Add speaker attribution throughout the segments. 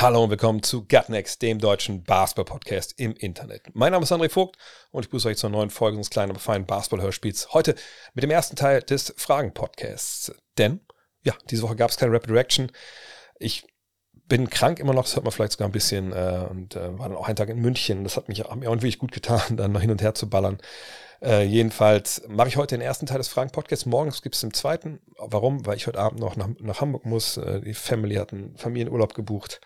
Speaker 1: Hallo und willkommen zu Gutnext, dem deutschen Basketball-Podcast im Internet. Mein Name ist André Vogt und ich begrüße euch zur neuen Folge unseres kleinen, aber feinen Basketball-Hörspiels. Heute mit dem ersten Teil des Fragen-Podcasts. Denn, ja, diese Woche gab es keine Rapid Reaction. Ich bin krank immer noch, das hört man vielleicht sogar ein bisschen, äh, und äh, war dann auch einen Tag in München. Das hat, mich, auch wirklich gut getan, dann noch hin und her zu ballern. Äh, jedenfalls mache ich heute den ersten Teil des Fragen-Podcasts. Morgens gibt es den zweiten. Warum? Weil ich heute Abend noch nach, nach Hamburg muss. Äh, die Family hat einen Familienurlaub gebucht.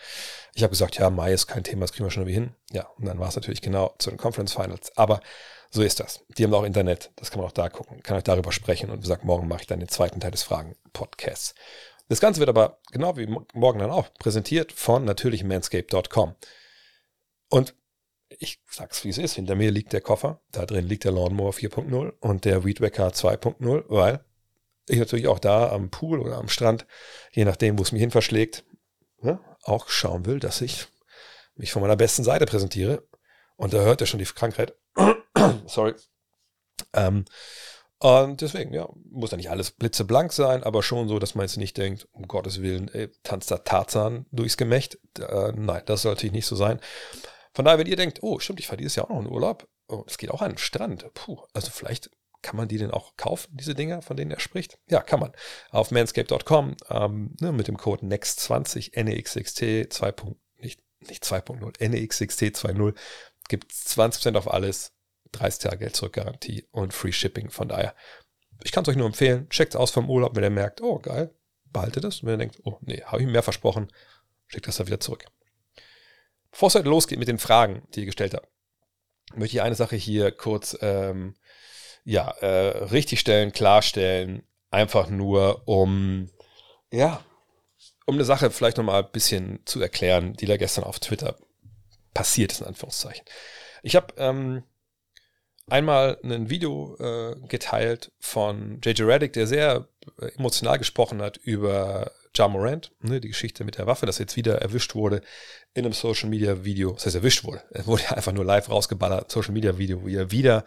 Speaker 1: Ich habe gesagt, ja, Mai ist kein Thema, das kriegen wir schon irgendwie hin. Ja, und dann war es natürlich genau zu den Conference Finals. Aber so ist das. Die haben auch Internet, das kann man auch da gucken. Kann euch darüber sprechen und wie gesagt, morgen mache ich dann den zweiten Teil des Fragen-Podcasts. Das Ganze wird aber genau wie morgen dann auch präsentiert von natürlich manscape.com. Und ich sag's wie es ist, hinter mir liegt der Koffer, da drin liegt der Lawnmower 4.0 und der Weed Wacker 2.0, weil ich natürlich auch da am Pool oder am Strand, je nachdem, wo es mich hin verschlägt, ne, auch schauen will, dass ich mich von meiner besten Seite präsentiere. Und da hört er schon die Krankheit. Sorry. Ähm, und deswegen, ja, muss ja nicht alles blitzeblank sein, aber schon so, dass man jetzt nicht denkt, um Gottes Willen, ey, tanzt da Tarzan durchs Gemächt. Äh, nein, das sollte nicht so sein. Von daher, wenn ihr denkt, oh, stimmt, ich fahre dieses Jahr auch noch in Urlaub, oh, es geht auch an den Strand, puh, also vielleicht kann man die denn auch kaufen, diese Dinger, von denen er spricht? Ja, kann man. Auf manscape.com ähm, ne, mit dem Code NEXT20 NEXXT 2. nicht, nicht 2.0, NEXXT 2.0 gibt es 20% auf alles, 30 Tage Geld zurück Garantie und Free Shipping. Von daher, ich kann es euch nur empfehlen, checkt aus vom Urlaub, wenn ihr merkt, oh geil, behaltet es. Und wenn ihr denkt, oh nee, habe ich mehr versprochen, schickt das da wieder zurück. Bevor es heute losgeht mit den Fragen, die ihr gestellt habt, möchte ich eine Sache hier kurz ähm, ja, äh, richtigstellen, klarstellen. Einfach nur, um ja, um eine Sache vielleicht nochmal ein bisschen zu erklären, die da gestern auf Twitter passiert ist, in Anführungszeichen. Ich habe ähm, einmal ein Video äh, geteilt von JJ Reddick, der sehr äh, emotional gesprochen hat über Ja Morant, ne, die Geschichte mit der Waffe, dass er jetzt wieder erwischt wurde in einem Social Media Video. Das heißt, erwischt wurde. Er wurde einfach nur live rausgeballert, Social Media Video, wo er wieder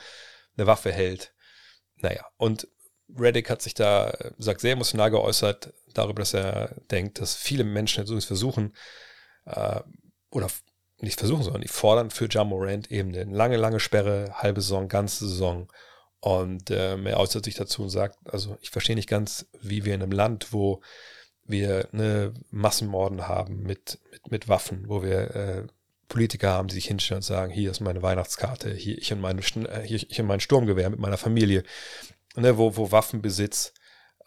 Speaker 1: eine Waffe hält. Naja, und Reddick hat sich da, äh, sagt, sehr emotional geäußert darüber, dass er denkt, dass viele Menschen jetzt übrigens versuchen, äh, oder nicht versuchen, sondern die fordern für Ja Morant eben eine lange, lange Sperre, halbe Saison, ganze Saison. Und ähm, er äußert sich dazu und sagt, also ich verstehe nicht ganz, wie wir in einem Land, wo wir eine Massenmorden haben mit, mit, mit Waffen, wo wir äh, Politiker haben, die sich hinstellen und sagen, hier ist meine Weihnachtskarte, hier ich und, meine, äh, hier ich und mein Sturmgewehr mit meiner Familie, ne, wo, wo Waffenbesitz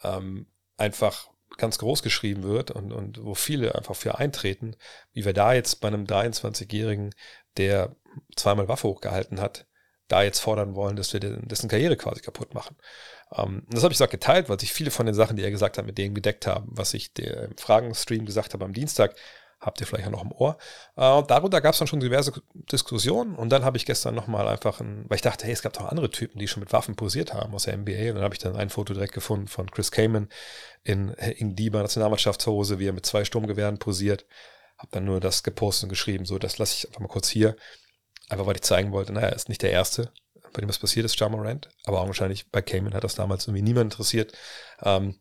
Speaker 1: ähm, einfach ganz groß geschrieben wird und, und wo viele einfach für eintreten, wie wir da jetzt bei einem 23-Jährigen, der zweimal Waffe hochgehalten hat, da jetzt fordern wollen, dass wir dessen Karriere quasi kaputt machen. Ähm, das habe ich auch geteilt, weil sich viele von den Sachen, die er gesagt hat, mit denen gedeckt haben, was ich der im Fragenstream gesagt habe am Dienstag, habt ihr vielleicht ja noch im Ohr. Äh, darunter gab es dann schon diverse Diskussionen und dann habe ich gestern nochmal einfach ein, weil ich dachte, hey, es gab doch andere Typen, die schon mit Waffen posiert haben aus der NBA und dann habe ich dann ein Foto direkt gefunden von Chris Kaman in, in Dieber Nationalmannschaftshose, wie er mit zwei Sturmgewehren posiert. Habe dann nur das gepostet und geschrieben, so, das lasse ich einfach mal kurz hier. Einfach weil ich zeigen wollte, naja, er ist nicht der Erste, bei dem was passiert ist, Jamarant, aber auch wahrscheinlich bei Cayman hat das damals irgendwie niemand interessiert. Ähm,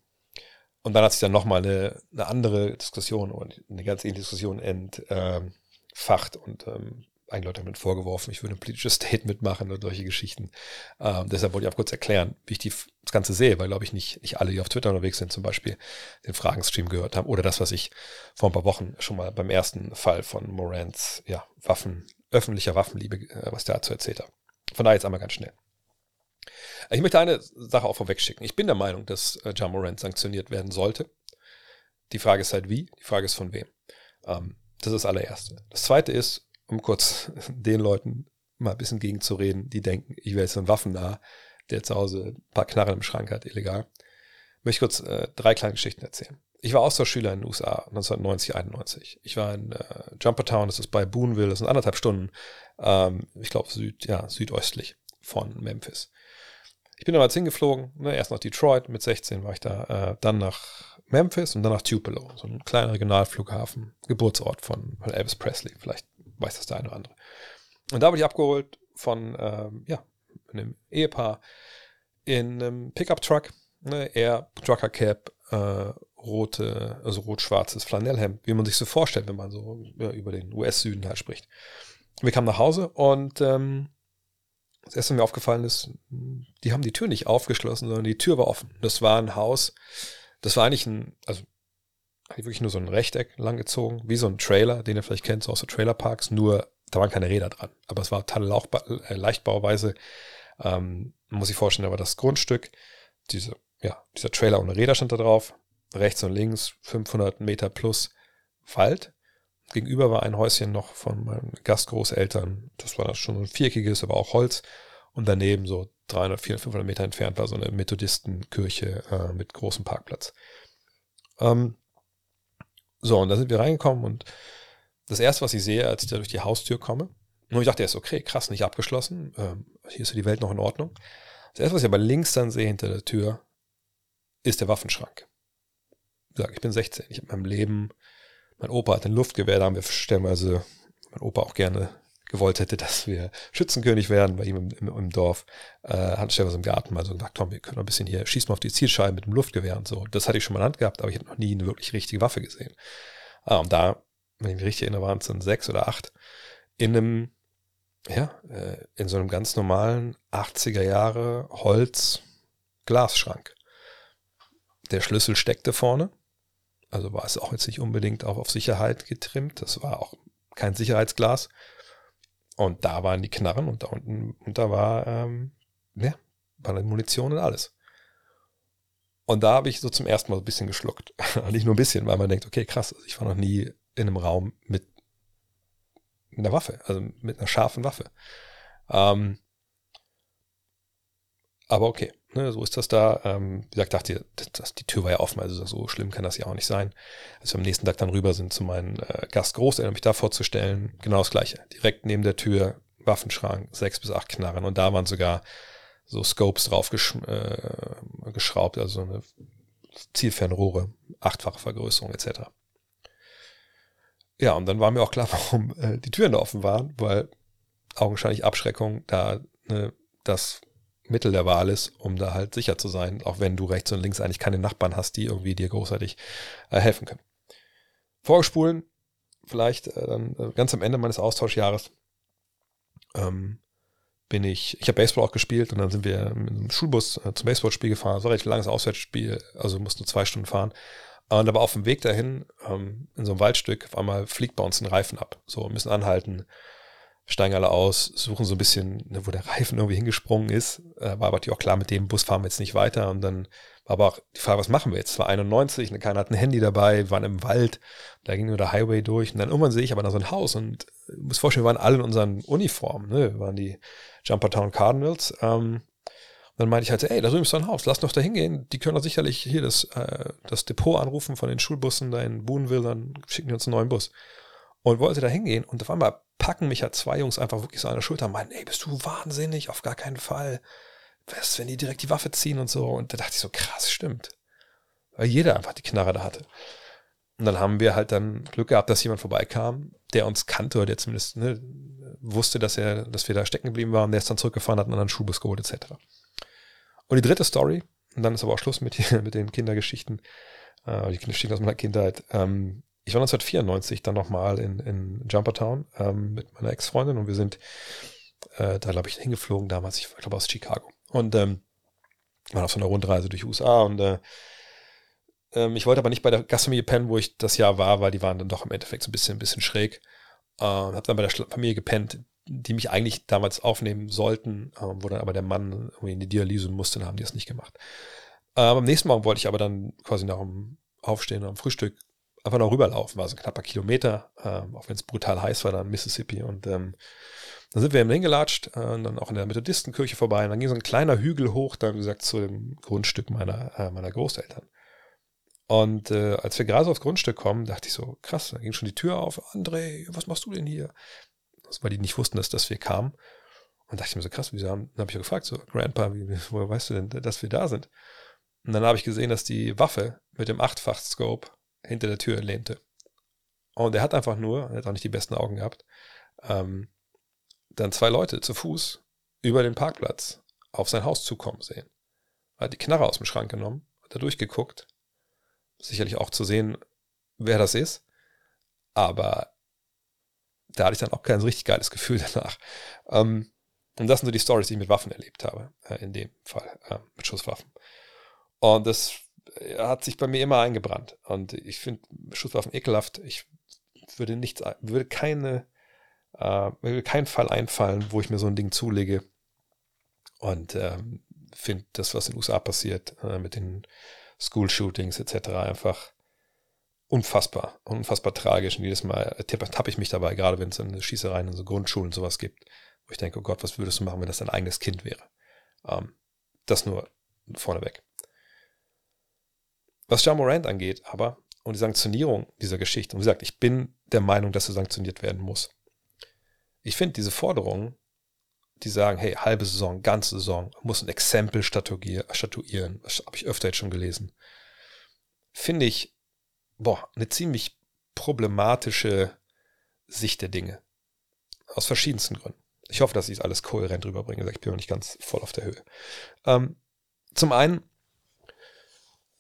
Speaker 1: und dann hat sich dann nochmal eine, eine andere Diskussion und eine ganz ähnliche Diskussion entfacht und ähm, einige Leute haben mir vorgeworfen, ich würde ein politisches Statement machen oder solche Geschichten. Ähm, deshalb wollte ich auch kurz erklären, wie ich die, das Ganze sehe, weil, glaube ich, nicht, nicht alle, die auf Twitter unterwegs sind, zum Beispiel den Fragenstream gehört haben oder das, was ich vor ein paar Wochen schon mal beim ersten Fall von Morans ja, Waffen, öffentlicher Waffenliebe, äh, was dazu erzählt hat. Von daher jetzt einmal ganz schnell. Ich möchte eine Sache auch vorwegschicken. Ich bin der Meinung, dass äh, Ja Morant sanktioniert werden sollte. Die Frage ist halt wie, die Frage ist von wem. Ähm, das ist das allererste. Das zweite ist, um kurz den Leuten mal ein bisschen gegenzureden, die denken, ich wäre jetzt ein Waffennah, der zu Hause ein paar Knarren im Schrank hat, illegal. möchte ich kurz äh, drei kleine Geschichten erzählen. Ich war Austauschschüler in den USA 1990, 91. Ich war in äh, Jumpertown, das ist bei Boonville, das sind anderthalb Stunden, ähm, ich glaube Süd, ja, südöstlich von Memphis. Ich bin damals hingeflogen, ne, erst nach Detroit, mit 16 war ich da, äh, dann nach Memphis und dann nach Tupelo, so ein kleiner Regionalflughafen, Geburtsort von, Elvis Presley, vielleicht weiß das der eine oder andere. Und da wurde ich abgeholt von, ähm, ja, einem Ehepaar in einem Pickup-Truck, ne, er Trucker Cap, äh, rote, also rot-schwarzes Flanellhemd, wie man sich so vorstellt, wenn man so ja, über den US-Süden halt spricht. Wir kamen nach Hause und ähm, das erste, was mir aufgefallen ist, die haben die Tür nicht aufgeschlossen, sondern die Tür war offen. Das war ein Haus, das war eigentlich ein, also eigentlich wirklich nur so ein Rechteck langgezogen, wie so ein Trailer, den ihr vielleicht kennt, so aus so Trailerparks, nur da waren keine Räder dran. Aber es war total äh, Leichtbauweise. Ähm, muss ich vorstellen, war das Grundstück, diese, ja, dieser Trailer ohne Räder stand da drauf, rechts und links 500 Meter plus Wald. Gegenüber war ein Häuschen noch von meinen Gastgroßeltern. Das war schon so ein viereckiges, aber auch Holz. Und daneben so 300, 400, 500 Meter entfernt war so eine Methodistenkirche äh, mit großem Parkplatz. Ähm, so, und da sind wir reingekommen und das erste, was ich sehe, als ich da durch die Haustür komme, und ich dachte erst, okay, krass, nicht abgeschlossen. Ähm, hier ist ja die Welt noch in Ordnung. Das erste, was ich aber links dann sehe hinter der Tür, ist der Waffenschrank. Ich sage, ich bin 16. Ich habe in meinem Leben, mein Opa hat ein Luftgewehr, da haben wir stellenweise, mein Opa auch gerne gewollt hätte, dass wir Schützenkönig werden bei ihm im, im, im Dorf, äh, hat stellenweise im Garten mal so gesagt, Tom, wir können ein bisschen hier, schießen mal auf die Zielscheiben mit dem Luftgewehr und so. Das hatte ich schon mal in der Hand gehabt, aber ich habe noch nie eine wirklich richtige Waffe gesehen. Ah, und da, wenn ich mich richtig erinnere, waren es dann sechs oder acht, in einem, ja, äh, in so einem ganz normalen 80er Jahre Holz Glasschrank. Der Schlüssel steckte vorne, also war es auch jetzt nicht unbedingt auch auf Sicherheit getrimmt, das war auch kein Sicherheitsglas. Und da waren die Knarren und da unten, und da war, ähm, ja, war eine Munition und alles. Und da habe ich so zum ersten Mal ein bisschen geschluckt. Nicht nur ein bisschen, weil man denkt, okay, krass, also ich war noch nie in einem Raum mit, mit einer Waffe, also mit einer scharfen Waffe. Ähm, aber okay, ne, so ist das da. Ähm, wie gesagt, dachte, das, die Tür war ja offen, also so schlimm kann das ja auch nicht sein. Als wir am nächsten Tag dann rüber sind zu meinen äh, Gastgroßeltern, mich da vorzustellen, genau das gleiche. Direkt neben der Tür, Waffenschrank, sechs bis acht Knarren und da waren sogar so Scopes drauf gesch äh, geschraubt, also eine Zielfernrohre, achtfache Vergrößerung etc. Ja, und dann war mir auch klar, warum äh, die Türen da offen waren, weil augenscheinlich Abschreckung da ne, das Mittel der Wahl ist, um da halt sicher zu sein, auch wenn du rechts und links eigentlich keine Nachbarn hast, die irgendwie dir großartig äh, helfen können. Vorgespulen, vielleicht äh, dann äh, ganz am Ende meines Austauschjahres, ähm, bin ich, ich habe Baseball auch gespielt und dann sind wir mit einem Schulbus äh, zum Baseballspiel gefahren. Ein relativ langes Auswärtsspiel, also mussten nur zwei Stunden fahren. Und aber auf dem Weg dahin, ähm, in so einem Waldstück, auf einmal fliegt bei uns ein Reifen ab. So, müssen anhalten, steigen alle aus, suchen so ein bisschen, ne, wo der Reifen irgendwie hingesprungen ist. Äh, war aber auch klar, mit dem Bus fahren wir jetzt nicht weiter. Und dann war aber auch die Frage, was machen wir jetzt? Es war 91, ne, keiner hat ein Handy dabei, waren im Wald, da ging nur der Highway durch. Und dann irgendwann sehe ich aber da so ein Haus und ich muss vorstellen, wir waren alle in unseren Uniformen. Ne? Wir waren die Jumpertown Cardinals. Ähm, dann meinte ich halt, ey, da drüben ist so ein Haus, lass doch da hingehen. Die können doch sicherlich hier das, äh, das Depot anrufen von den Schulbussen da in Boonville, dann schicken die uns einen neuen Bus. Und wollte da hingehen und auf einmal packen mich halt zwei Jungs einfach wirklich so an der Schulter und meinen, ey, bist du wahnsinnig? Auf gar keinen Fall. Was, wenn die direkt die Waffe ziehen und so? Und da dachte ich so, krass, stimmt. Weil jeder einfach die Knarre da hatte. Und dann haben wir halt dann Glück gehabt, dass jemand vorbeikam, der uns kannte oder der zumindest ne, wusste, dass er, dass wir da stecken geblieben waren. Der ist dann zurückgefahren, hat einen anderen Schulbus geholt, etc. Und die dritte Story, und dann ist aber auch Schluss mit, mit den Kindergeschichten, äh, die Kindergeschichten aus meiner Kindheit. Ähm, ich war 1994 dann nochmal in, in Jumpertown ähm, mit meiner Ex-Freundin und wir sind äh, da, glaube ich, hingeflogen damals, ich glaube aus Chicago. Und ähm, waren auf so einer Rundreise durch USA und äh, ähm, ich wollte aber nicht bei der Gastfamilie pennen, wo ich das Jahr war, weil die waren dann doch im Endeffekt so ein bisschen, ein bisschen schräg. Äh, habe dann bei der Familie gepennt, die mich eigentlich damals aufnehmen sollten, äh, wo dann aber der Mann irgendwie in die Dialyse musste, dann haben die das nicht gemacht. Äh, am nächsten Morgen wollte ich aber dann quasi nach dem Aufstehen, am Frühstück einfach noch rüberlaufen, war so ein knapper Kilometer, äh, auch wenn es brutal heiß war da in Mississippi und ähm, Dann sind wir eben hingelatscht, äh, dann auch in der Methodistenkirche vorbei. Und dann ging so ein kleiner Hügel hoch, dann wie gesagt, zu dem Grundstück meiner, äh, meiner Großeltern. Und äh, als wir gerade so aufs Grundstück kommen, dachte ich so, krass, da ging schon die Tür auf. André, was machst du denn hier? Das, weil die nicht wussten, dass, dass wir kamen. Und dachte ich mir so, krass, wieso haben, dann habe ich gefragt, so, Grandpa, wie, woher weißt du denn, dass wir da sind? Und dann habe ich gesehen, dass die Waffe mit dem Achtfach-Scope hinter der Tür lehnte. Und er hat einfach nur, er hat auch nicht die besten Augen gehabt, ähm, dann zwei Leute zu Fuß über den Parkplatz auf sein Haus zukommen sehen. Er hat die Knarre aus dem Schrank genommen, hat da durchgeguckt, sicherlich auch zu sehen, wer das ist. Aber da hatte ich dann auch kein richtig geiles Gefühl danach. Ähm, und das sind so die Stories, die ich mit Waffen erlebt habe, äh, in dem Fall, äh, mit Schusswaffen. Und das hat sich bei mir immer eingebrannt. Und ich finde Schusswaffen ekelhaft. Ich würde nichts, würde keine, äh, würde keinen Fall einfallen, wo ich mir so ein Ding zulege. Und ähm, finde das, was in den USA passiert, äh, mit den School-Shootings etc. einfach unfassbar, unfassbar tragisch. Und jedes Mal tappe ich mich dabei, gerade wenn es dann Schießereien in so Grundschulen und sowas gibt, wo ich denke, oh Gott, was würdest du machen, wenn das dein eigenes Kind wäre? Ähm, das nur vorneweg. Was Jean Morant angeht, aber, und die Sanktionierung dieser Geschichte, und wie gesagt, ich bin der Meinung, dass er sanktioniert werden muss. Ich finde diese Forderungen, die sagen, hey, halbe Saison, ganze Saison, muss ein Exempel statuieren, das habe ich öfter jetzt schon gelesen, finde ich, boah, eine ziemlich problematische Sicht der Dinge. Aus verschiedensten Gründen. Ich hoffe, dass ich es alles kohärent rüberbringe. Ich bin noch nicht ganz voll auf der Höhe. Ähm, zum einen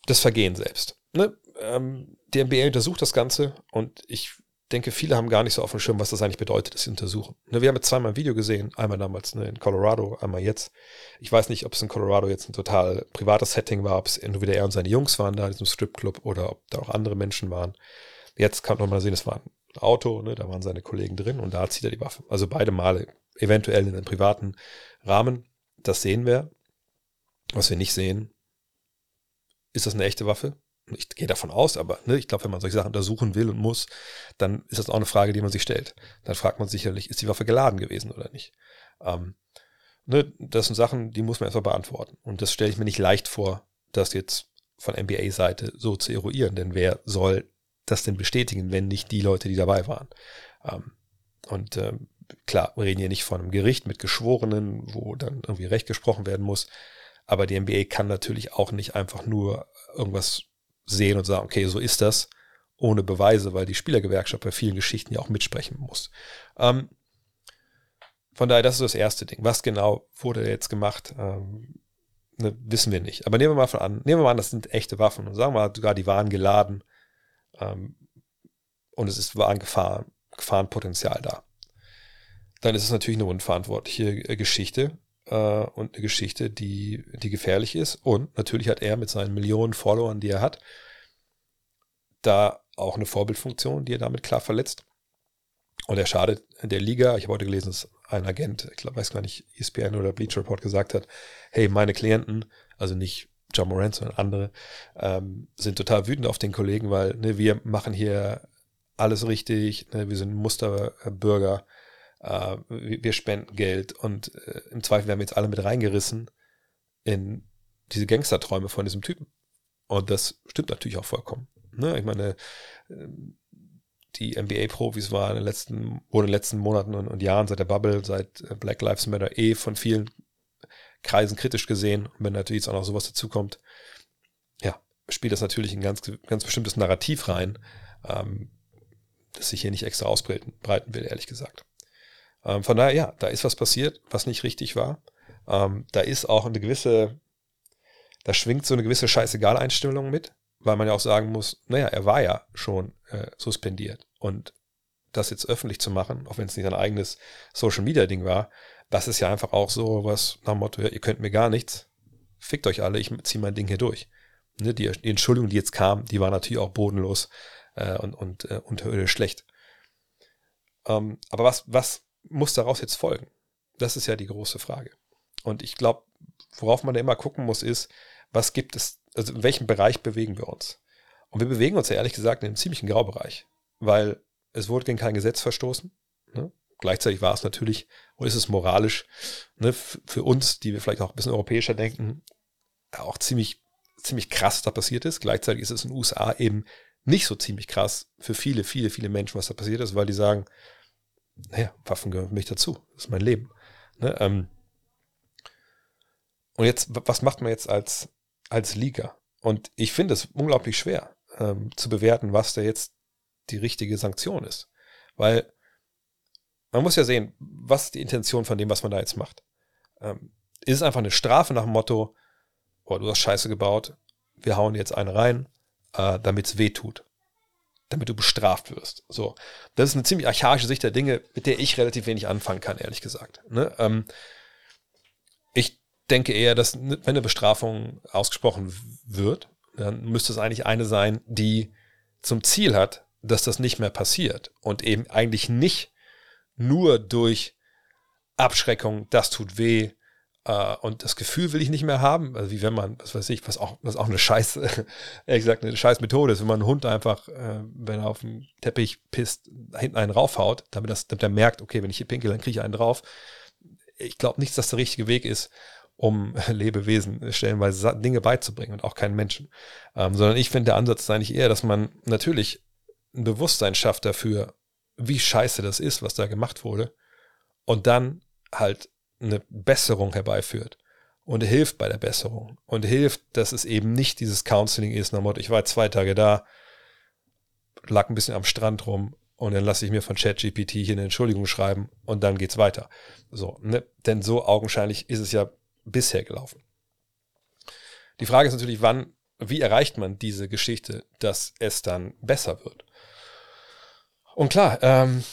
Speaker 1: das Vergehen selbst. Ne? Ähm, die NBA untersucht das Ganze und ich denke, viele haben gar nicht so auf dem Schirm, was das eigentlich bedeutet, dass sie untersuchen. Ne, wir haben jetzt zweimal ein Video gesehen, einmal damals ne, in Colorado, einmal jetzt. Ich weiß nicht, ob es in Colorado jetzt ein total privates Setting war, ob es entweder er und seine Jungs waren da in diesem Stripclub oder ob da auch andere Menschen waren. Jetzt kann man mal sehen, es war ein Auto, ne, da waren seine Kollegen drin und da zieht er die Waffe. Also beide Male, eventuell in einem privaten Rahmen. Das sehen wir. Was wir nicht sehen, ist das eine echte Waffe? Ich gehe davon aus, aber ne, ich glaube, wenn man solche Sachen untersuchen will und muss, dann ist das auch eine Frage, die man sich stellt. Dann fragt man sicherlich, ist die Waffe geladen gewesen oder nicht? Ähm, ne, das sind Sachen, die muss man erstmal beantworten. Und das stelle ich mir nicht leicht vor, das jetzt von NBA-Seite so zu eruieren. Denn wer soll das denn bestätigen, wenn nicht die Leute, die dabei waren? Ähm, und ähm, klar, wir reden hier nicht von einem Gericht mit Geschworenen, wo dann irgendwie Recht gesprochen werden muss. Aber die NBA kann natürlich auch nicht einfach nur irgendwas sehen und sagen, okay, so ist das, ohne Beweise, weil die Spielergewerkschaft bei vielen Geschichten ja auch mitsprechen muss. Ähm, von daher, das ist das erste Ding. Was genau wurde jetzt gemacht, ähm, ne, wissen wir nicht. Aber nehmen wir mal von an, nehmen wir mal an, das sind echte Waffen und sagen wir mal sogar, die waren geladen ähm, und es ist, war ein Gefahr, Gefahrenpotenzial da. Dann ist es natürlich eine unverantwortliche Geschichte äh, und eine Geschichte, die, die gefährlich ist. Und natürlich hat er mit seinen Millionen Followern, die er hat, da auch eine Vorbildfunktion, die er damit klar verletzt. Und er schadet der Liga. Ich habe heute gelesen, dass ein Agent, ich glaube, weiß gar nicht, ESPN oder Bleacher Report gesagt hat, hey, meine Klienten, also nicht John Morant, sondern andere, ähm, sind total wütend auf den Kollegen, weil ne, wir machen hier alles richtig, ne, wir sind Musterbürger, äh, wir spenden Geld und äh, im Zweifel werden wir jetzt alle mit reingerissen in diese Gangsterträume von diesem Typen. Und das stimmt natürlich auch vollkommen. Ne? Ich meine, ähm, die NBA-Profis waren in den letzten, wurden in den letzten Monaten und, und, Jahren seit der Bubble, seit äh, Black Lives Matter eh von vielen Kreisen kritisch gesehen. Und wenn natürlich jetzt auch noch sowas dazukommt, ja, spielt das natürlich ein ganz, ganz bestimmtes Narrativ rein, ähm, das sich hier nicht extra ausbreiten will, ehrlich gesagt. Ähm, von daher, ja, da ist was passiert, was nicht richtig war. Ähm, da ist auch eine gewisse, da schwingt so eine gewisse Scheißegal-Einstellung mit, weil man ja auch sagen muss, naja, er war ja schon äh, suspendiert. Und das jetzt öffentlich zu machen, auch wenn es nicht ein eigenes Social-Media-Ding war, das ist ja einfach auch so was nach dem Motto, ja, ihr könnt mir gar nichts, fickt euch alle, ich ziehe mein Ding hier durch. Ne, die, die, Entschuldigung, die jetzt kam, die war natürlich auch bodenlos äh, und, und, äh, und schlecht. Ähm, aber was, was muss daraus jetzt folgen? Das ist ja die große Frage. Und ich glaube, worauf man da immer gucken muss, ist, was gibt es, also in welchem Bereich bewegen wir uns? Und wir bewegen uns ja ehrlich gesagt in einem ziemlichen Graubereich, weil es wurde gegen kein Gesetz verstoßen. Ne? Gleichzeitig war es natürlich, und ist es moralisch, ne, für uns, die wir vielleicht auch ein bisschen europäischer denken, auch ziemlich, ziemlich krass da passiert ist. Gleichzeitig ist es in den USA eben nicht so ziemlich krass für viele, viele, viele Menschen, was da passiert ist, weil die sagen, naja, Waffen gehören für mich dazu. Das ist mein Leben. Ne, ähm, und jetzt, was macht man jetzt als, als Liga? Und ich finde es unglaublich schwer ähm, zu bewerten, was da jetzt die richtige Sanktion ist. Weil man muss ja sehen, was die Intention von dem, was man da jetzt macht. Ähm, ist es einfach eine Strafe nach dem Motto, oh, du hast Scheiße gebaut, wir hauen jetzt eine rein, äh, damit es weh tut. Damit du bestraft wirst. So. Das ist eine ziemlich archaische Sicht der Dinge, mit der ich relativ wenig anfangen kann, ehrlich gesagt. Ne? Ähm, ich denke eher, dass wenn eine Bestrafung ausgesprochen wird, dann müsste es eigentlich eine sein, die zum Ziel hat, dass das nicht mehr passiert und eben eigentlich nicht nur durch Abschreckung, das tut weh und das Gefühl will ich nicht mehr haben, also wie wenn man, was weiß ich, was auch, was auch eine scheiß, ehrlich gesagt, eine scheiß Methode ist, wenn man einen Hund einfach, äh, wenn er auf den Teppich pisst, hinten einen raufhaut, damit, das, damit er merkt, okay, wenn ich hier pinkel, dann kriege ich einen drauf. Ich glaube nicht, dass das der richtige Weg ist, um Lebewesen stellenweise Dinge beizubringen und auch keinen Menschen. Ähm, sondern ich finde, der Ansatz ist eigentlich eher, dass man natürlich ein Bewusstsein schafft dafür, wie scheiße das ist, was da gemacht wurde, und dann halt eine Besserung herbeiführt und hilft bei der Besserung und hilft, dass es eben nicht dieses Counseling ist, nach Motto, ich war zwei Tage da, lag ein bisschen am Strand rum und dann lasse ich mir von ChatGPT hier eine Entschuldigung schreiben und dann geht's weiter. So, ne? Denn so augenscheinlich ist es ja bisher gelaufen. Die Frage ist natürlich, wann, wie erreicht man diese Geschichte, dass es dann besser wird? Und klar, ähm,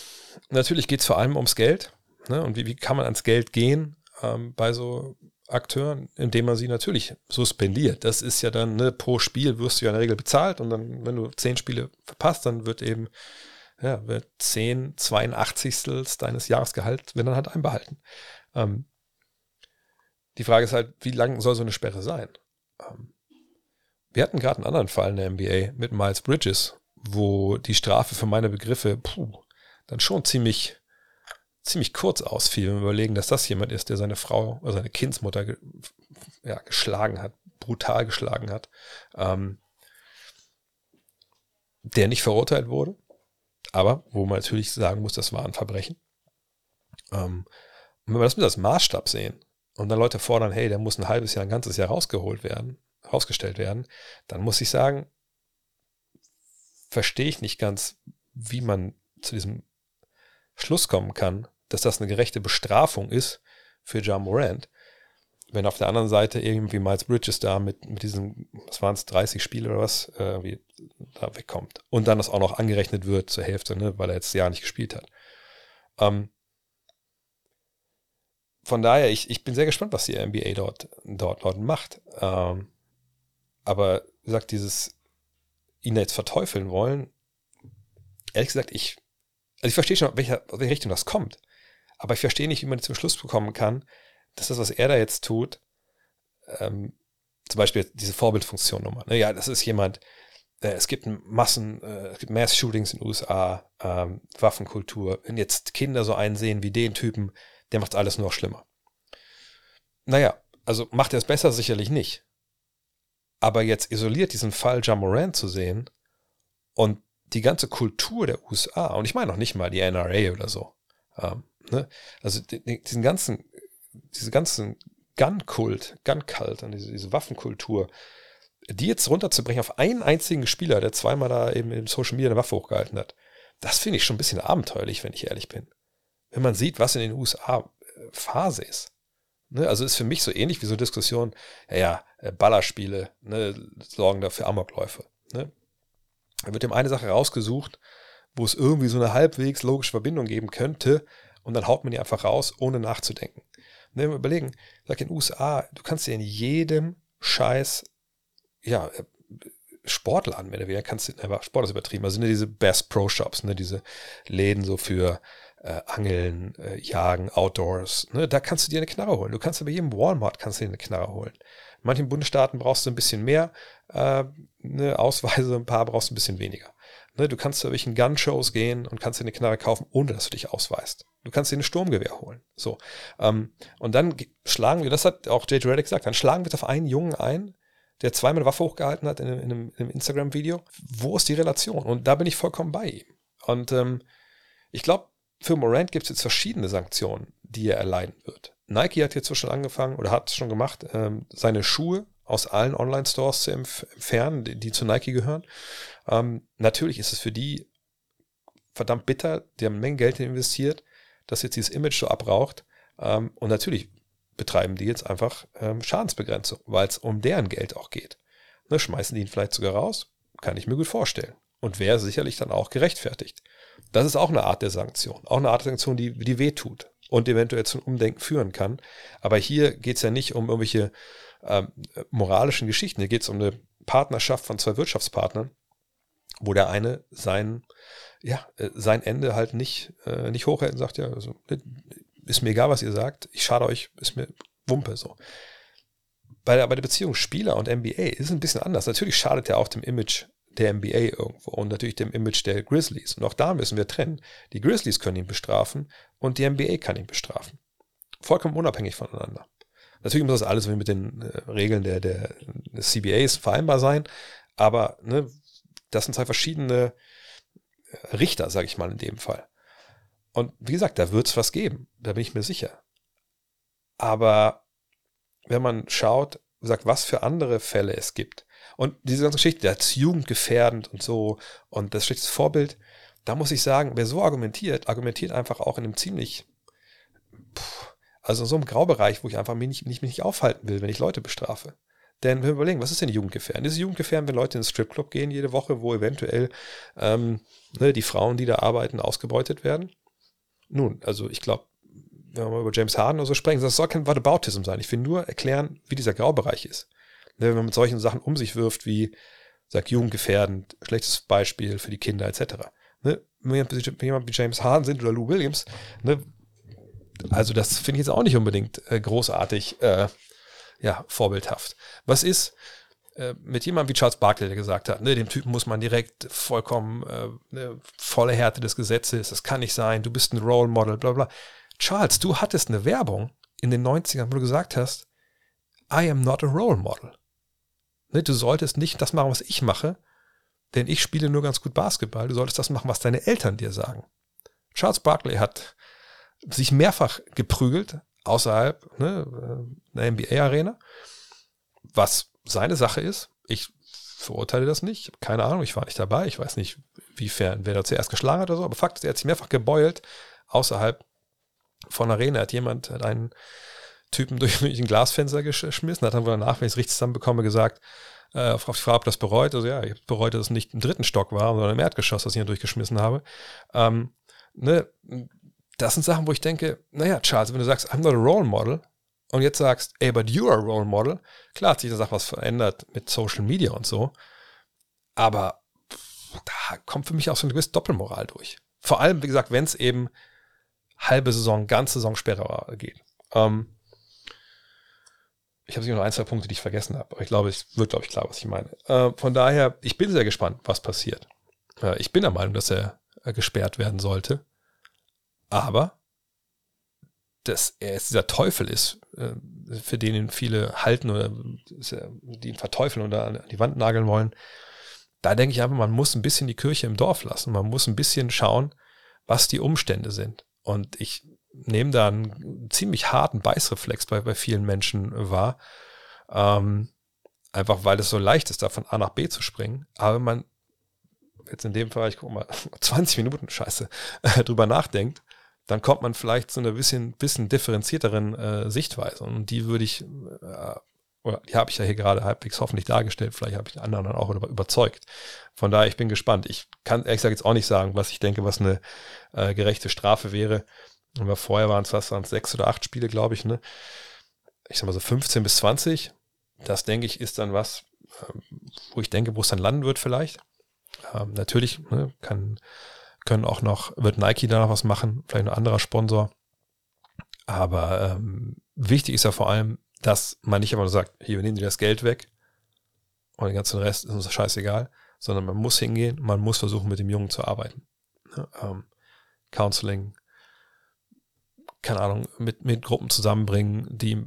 Speaker 1: natürlich geht es vor allem ums Geld. Ne? Und wie, wie kann man ans Geld gehen ähm, bei so Akteuren, indem man sie natürlich suspendiert. Das ist ja dann, ne, pro Spiel wirst du ja in der Regel bezahlt und dann, wenn du zehn Spiele verpasst, dann wird eben, ja, wird zehn 82. deines Jahresgehalts, wenn dann halt einbehalten. Ähm, die Frage ist halt, wie lang soll so eine Sperre sein? Ähm, wir hatten gerade einen anderen Fall in der NBA mit Miles Bridges, wo die Strafe für meine Begriffe puh, dann schon ziemlich, ziemlich kurz ausfiel. Wenn wir überlegen, dass das jemand ist, der seine Frau oder seine Kindsmutter ge ja, geschlagen hat, brutal geschlagen hat, ähm, der nicht verurteilt wurde, aber wo man natürlich sagen muss, das war ein Verbrechen. Ähm, und wenn wir das mit als Maßstab sehen und dann Leute fordern, hey, der muss ein halbes Jahr, ein ganzes Jahr rausgeholt werden, rausgestellt werden, dann muss ich sagen, verstehe ich nicht ganz, wie man zu diesem Schluss kommen kann, dass das eine gerechte Bestrafung ist für John Morant, wenn auf der anderen Seite irgendwie Miles Bridges da mit, mit diesen, was waren es, 30 Spiele oder was, äh, da wegkommt. Und dann das auch noch angerechnet wird zur Hälfte, ne, weil er jetzt Jahr nicht gespielt hat. Ähm, von daher, ich, ich bin sehr gespannt, was die NBA dort, dort, dort macht. Ähm, aber wie gesagt, dieses ihn jetzt verteufeln wollen, ehrlich gesagt, ich, also ich verstehe schon, welcher, welche Richtung das kommt. Aber ich verstehe nicht, wie man zum Schluss bekommen kann, dass das, was er da jetzt tut, ähm, zum Beispiel diese Vorbildfunktion nochmal. Ne? Ja, das ist jemand, äh, es gibt Massen, äh, es gibt Mass-Shootings in den USA, ähm, Waffenkultur. Wenn jetzt Kinder so einen sehen wie den Typen, der macht alles nur noch schlimmer. Naja, also macht er es besser? Sicherlich nicht. Aber jetzt isoliert diesen Fall Jamoran zu sehen und die ganze Kultur der USA, und ich meine noch nicht mal die NRA oder so, ähm, ne? also diesen ganzen, diese ganzen Gun-Kult, Gun-Cult und diese, diese Waffenkultur, die jetzt runterzubrechen auf einen einzigen Spieler, der zweimal da eben im Social Media eine Waffe hochgehalten hat, das finde ich schon ein bisschen abenteuerlich, wenn ich ehrlich bin. Wenn man sieht, was in den USA äh, Phase ist. Ne? Also ist für mich so ähnlich wie so Diskussion, ja, ja, äh, Ballerspiele ne, sorgen dafür Amokläufe. Ne? Da wird dem eine Sache rausgesucht, wo es irgendwie so eine halbwegs logische Verbindung geben könnte und dann haut man die einfach raus, ohne nachzudenken. Und wenn wir überlegen, sag in den USA, du kannst dir in jedem Scheiß, ja, äh, Sportladen, wenn du wieder kannst, du, Sport ist übertrieben, also sind ja diese Best Pro Shops, ne, diese Läden so für äh, Angeln, äh, Jagen, Outdoors. Ne? Da kannst du dir eine Knarre holen. Du kannst bei jedem Walmart kannst du dir eine Knarre holen. In manchen Bundesstaaten brauchst du ein bisschen mehr äh, ne, Ausweise, ein paar brauchst du ein bisschen weniger. Ne, du kannst zu welchen Gun-Shows gehen und kannst dir eine Knarre kaufen, ohne dass du dich ausweist. Du kannst dir ein Sturmgewehr holen. So. Ähm, und dann schlagen wir, das hat auch J.J. Reddick gesagt, dann schlagen wir auf einen Jungen ein, der zweimal Waffe hochgehalten hat in, in einem, einem Instagram-Video. Wo ist die Relation? Und da bin ich vollkommen bei ihm. Und ähm, ich glaube, für Morant gibt es jetzt verschiedene Sanktionen, die er erleiden wird. Nike hat jetzt schon angefangen oder hat es schon gemacht, ähm, seine Schuhe aus allen Online-Stores zu entfernen, die, die, zu Nike gehören. Ähm, natürlich ist es für die verdammt bitter, die haben eine Menge Geld investiert, dass jetzt dieses Image so abraucht. Ähm, und natürlich betreiben die jetzt einfach ähm, Schadensbegrenzung, weil es um deren Geld auch geht. Ne, schmeißen die ihn vielleicht sogar raus? Kann ich mir gut vorstellen. Und wäre sicherlich dann auch gerechtfertigt. Das ist auch eine Art der Sanktion. Auch eine Art der Sanktion, die, die wehtut und eventuell zum Umdenken führen kann. Aber hier geht es ja nicht um irgendwelche ähm, moralischen Geschichten. Hier geht es um eine Partnerschaft von zwei Wirtschaftspartnern, wo der eine sein, ja, äh, sein Ende halt nicht, äh, nicht hochhält und sagt, ja, also, ne, ist mir egal, was ihr sagt, ich schade euch, ist mir Wumpe so. Bei der, bei der Beziehung Spieler und NBA ist es ein bisschen anders. Natürlich schadet er auch dem Image der NBA irgendwo und natürlich dem Image der Grizzlies. Und auch da müssen wir trennen. Die Grizzlies können ihn bestrafen und die NBA kann ihn bestrafen. Vollkommen unabhängig voneinander. Natürlich muss das alles mit den äh, Regeln der, der CBAs vereinbar sein, aber ne, das sind zwei verschiedene äh, Richter, sage ich mal in dem Fall. Und wie gesagt, da wird es was geben, da bin ich mir sicher. Aber wenn man schaut, sagt, was für andere Fälle es gibt, und diese ganze Geschichte, der ist jugendgefährdend und so, und das schlechteste Vorbild, da muss ich sagen, wer so argumentiert, argumentiert einfach auch in einem ziemlich, also in so einem Graubereich, wo ich einfach mich nicht, mich nicht aufhalten will, wenn ich Leute bestrafe. Denn wir überlegen, was ist denn Jugendgefährden? Ist Jugendgefährden, wenn Leute in den Stripclub gehen jede Woche, wo eventuell ähm, ne, die Frauen, die da arbeiten, ausgebeutet werden? Nun, also ich glaube, wenn wir mal über James Harden oder so sprechen, das soll kein Whataboutism sein. Ich will nur erklären, wie dieser Graubereich ist. Ne, wenn man mit solchen Sachen um sich wirft, wie, sag, jugendgefährdend, schlechtes Beispiel für die Kinder etc. Ne, wenn jemand wie James Harden sind oder Lou Williams, ne, also das finde ich jetzt auch nicht unbedingt äh, großartig, äh, ja, vorbildhaft. Was ist äh, mit jemandem wie Charles Barkley, der gesagt hat, ne, dem Typen muss man direkt vollkommen äh, ne, volle Härte des Gesetzes, das kann nicht sein, du bist ein Role Model, bla bla. Charles, du hattest eine Werbung in den 90ern, wo du gesagt hast, I am not a role model. Ne, du solltest nicht das machen, was ich mache, denn ich spiele nur ganz gut Basketball. Du solltest das machen, was deine Eltern dir sagen. Charles Barkley hat sich mehrfach geprügelt außerhalb ne, äh, einer NBA-Arena, was seine Sache ist. Ich verurteile das nicht. Keine Ahnung, ich war nicht dabei. Ich weiß nicht, wiefern, wer da zuerst geschlagen hat oder so. Aber Fakt ist, er hat sich mehrfach gebeult außerhalb von der Arena. Hat jemand, hat einen Typen durch, ein Glasfenster geschmissen, hat dann wohl danach, wenn ich es richtig zusammenbekomme, gesagt, äh, auf die Frage, ob das bereut. Also ja, ich habe bereut, dass es nicht im dritten Stock war, sondern im Erdgeschoss, das ich hier durchgeschmissen habe. Ähm, ne, das sind Sachen, wo ich denke, naja, Charles, wenn du sagst, I'm not a role model und jetzt sagst, ey, but you are a role model, klar hat sich da Sache was verändert mit Social Media und so, aber da kommt für mich auch so eine gewisse Doppelmoral durch. Vor allem, wie gesagt, wenn es eben halbe Saison, ganze Saison später geht. Ähm, ich habe noch ein, zwei Punkte, die ich vergessen habe, aber ich glaube, es wird, glaube ich, klar, was ich meine. Äh, von daher, ich bin sehr gespannt, was passiert. Äh, ich bin der Meinung, dass er äh, gesperrt werden sollte. Aber dass er jetzt dieser Teufel ist, äh, für den ihn viele halten oder die ihn verteufeln oder an die Wand nageln wollen, da denke ich einfach, man muss ein bisschen die Kirche im Dorf lassen. Man muss ein bisschen schauen, was die Umstände sind. Und ich nehme da einen ziemlich harten Beißreflex bei, bei vielen Menschen wahr. Ähm, einfach weil es so leicht ist, da von A nach B zu springen. Aber man jetzt in dem Fall, ich gucke mal, 20 Minuten Scheiße, drüber nachdenkt, dann kommt man vielleicht zu einer bisschen, bisschen differenzierteren äh, Sichtweise. Und die würde ich, äh, oder die habe ich ja hier gerade halbwegs hoffentlich dargestellt, vielleicht habe ich die anderen dann auch überzeugt. Von daher, ich bin gespannt. Ich kann ehrlich gesagt jetzt auch nicht sagen, was ich denke, was eine äh, gerechte Strafe wäre. Aber vorher waren es was, waren es sechs oder acht Spiele, glaube ich, ne? Ich sag mal so 15 bis 20. Das denke ich, ist dann was, ähm, wo ich denke, wo es dann landen wird vielleicht. Ähm, natürlich ne, kann können auch noch, wird Nike da noch was machen, vielleicht ein anderer Sponsor. Aber ähm, wichtig ist ja vor allem, dass man nicht nur sagt, hier, wir nehmen dir das Geld weg und den ganzen Rest ist uns scheißegal, sondern man muss hingehen, man muss versuchen, mit dem Jungen zu arbeiten. Ja, ähm, Counseling, keine Ahnung, mit, mit Gruppen zusammenbringen, die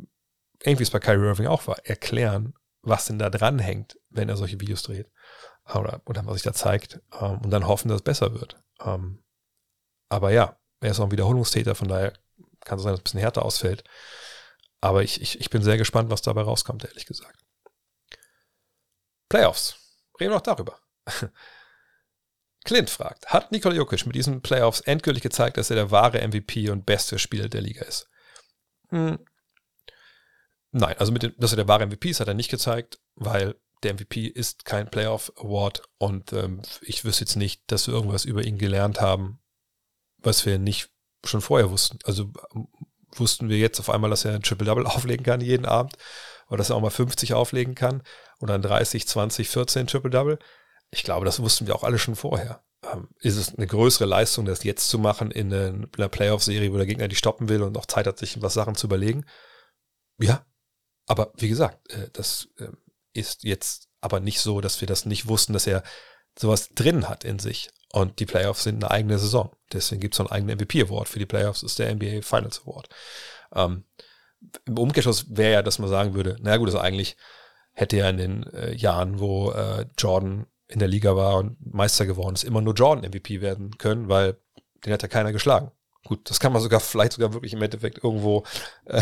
Speaker 1: irgendwie es bei Kyrie Irving auch war, erklären, was denn da dran hängt, wenn er solche Videos dreht oder, oder was sich da zeigt ähm, und dann hoffen, dass es besser wird. Ähm, aber ja, er ist auch ein Wiederholungstäter, von daher kann es sein, dass es ein bisschen härter ausfällt. Aber ich, ich, ich bin sehr gespannt, was dabei rauskommt, ehrlich gesagt. Playoffs. Reden wir noch darüber. Clint fragt, hat Nikola Jokic mit diesen Playoffs endgültig gezeigt, dass er der wahre MVP und beste Spieler der Liga ist? Hm. Nein, also mit dem, dass er der wahre MVP ist, hat er nicht gezeigt, weil der MVP ist kein Playoff Award und ähm, ich wüsste jetzt nicht, dass wir irgendwas über ihn gelernt haben, was wir nicht schon vorher wussten. Also wussten wir jetzt auf einmal, dass er ein Triple-Double auflegen kann jeden Abend oder dass er auch mal 50 auflegen kann oder ein 30, 20, 14 Triple-Double. Ich glaube, das wussten wir auch alle schon vorher. Ähm, ist es eine größere Leistung, das jetzt zu machen in einer Playoff-Serie, wo der Gegner die stoppen will und auch Zeit hat, sich was Sachen zu überlegen? Ja, aber wie gesagt, äh, das äh, ist jetzt aber nicht so, dass wir das nicht wussten, dass er sowas drin hat in sich. Und die Playoffs sind eine eigene Saison. Deswegen gibt es einen eigenen MVP-Award. Für die Playoffs ist der NBA Finals Award. Ähm, Im Umkehrschluss wäre ja, dass man sagen würde, na gut, also eigentlich hätte er in den äh, Jahren, wo äh, Jordan in der Liga war und Meister geworden ist, immer nur Jordan MVP werden können, weil den hat ja keiner geschlagen. Gut, das kann man sogar vielleicht sogar wirklich im Endeffekt irgendwo äh,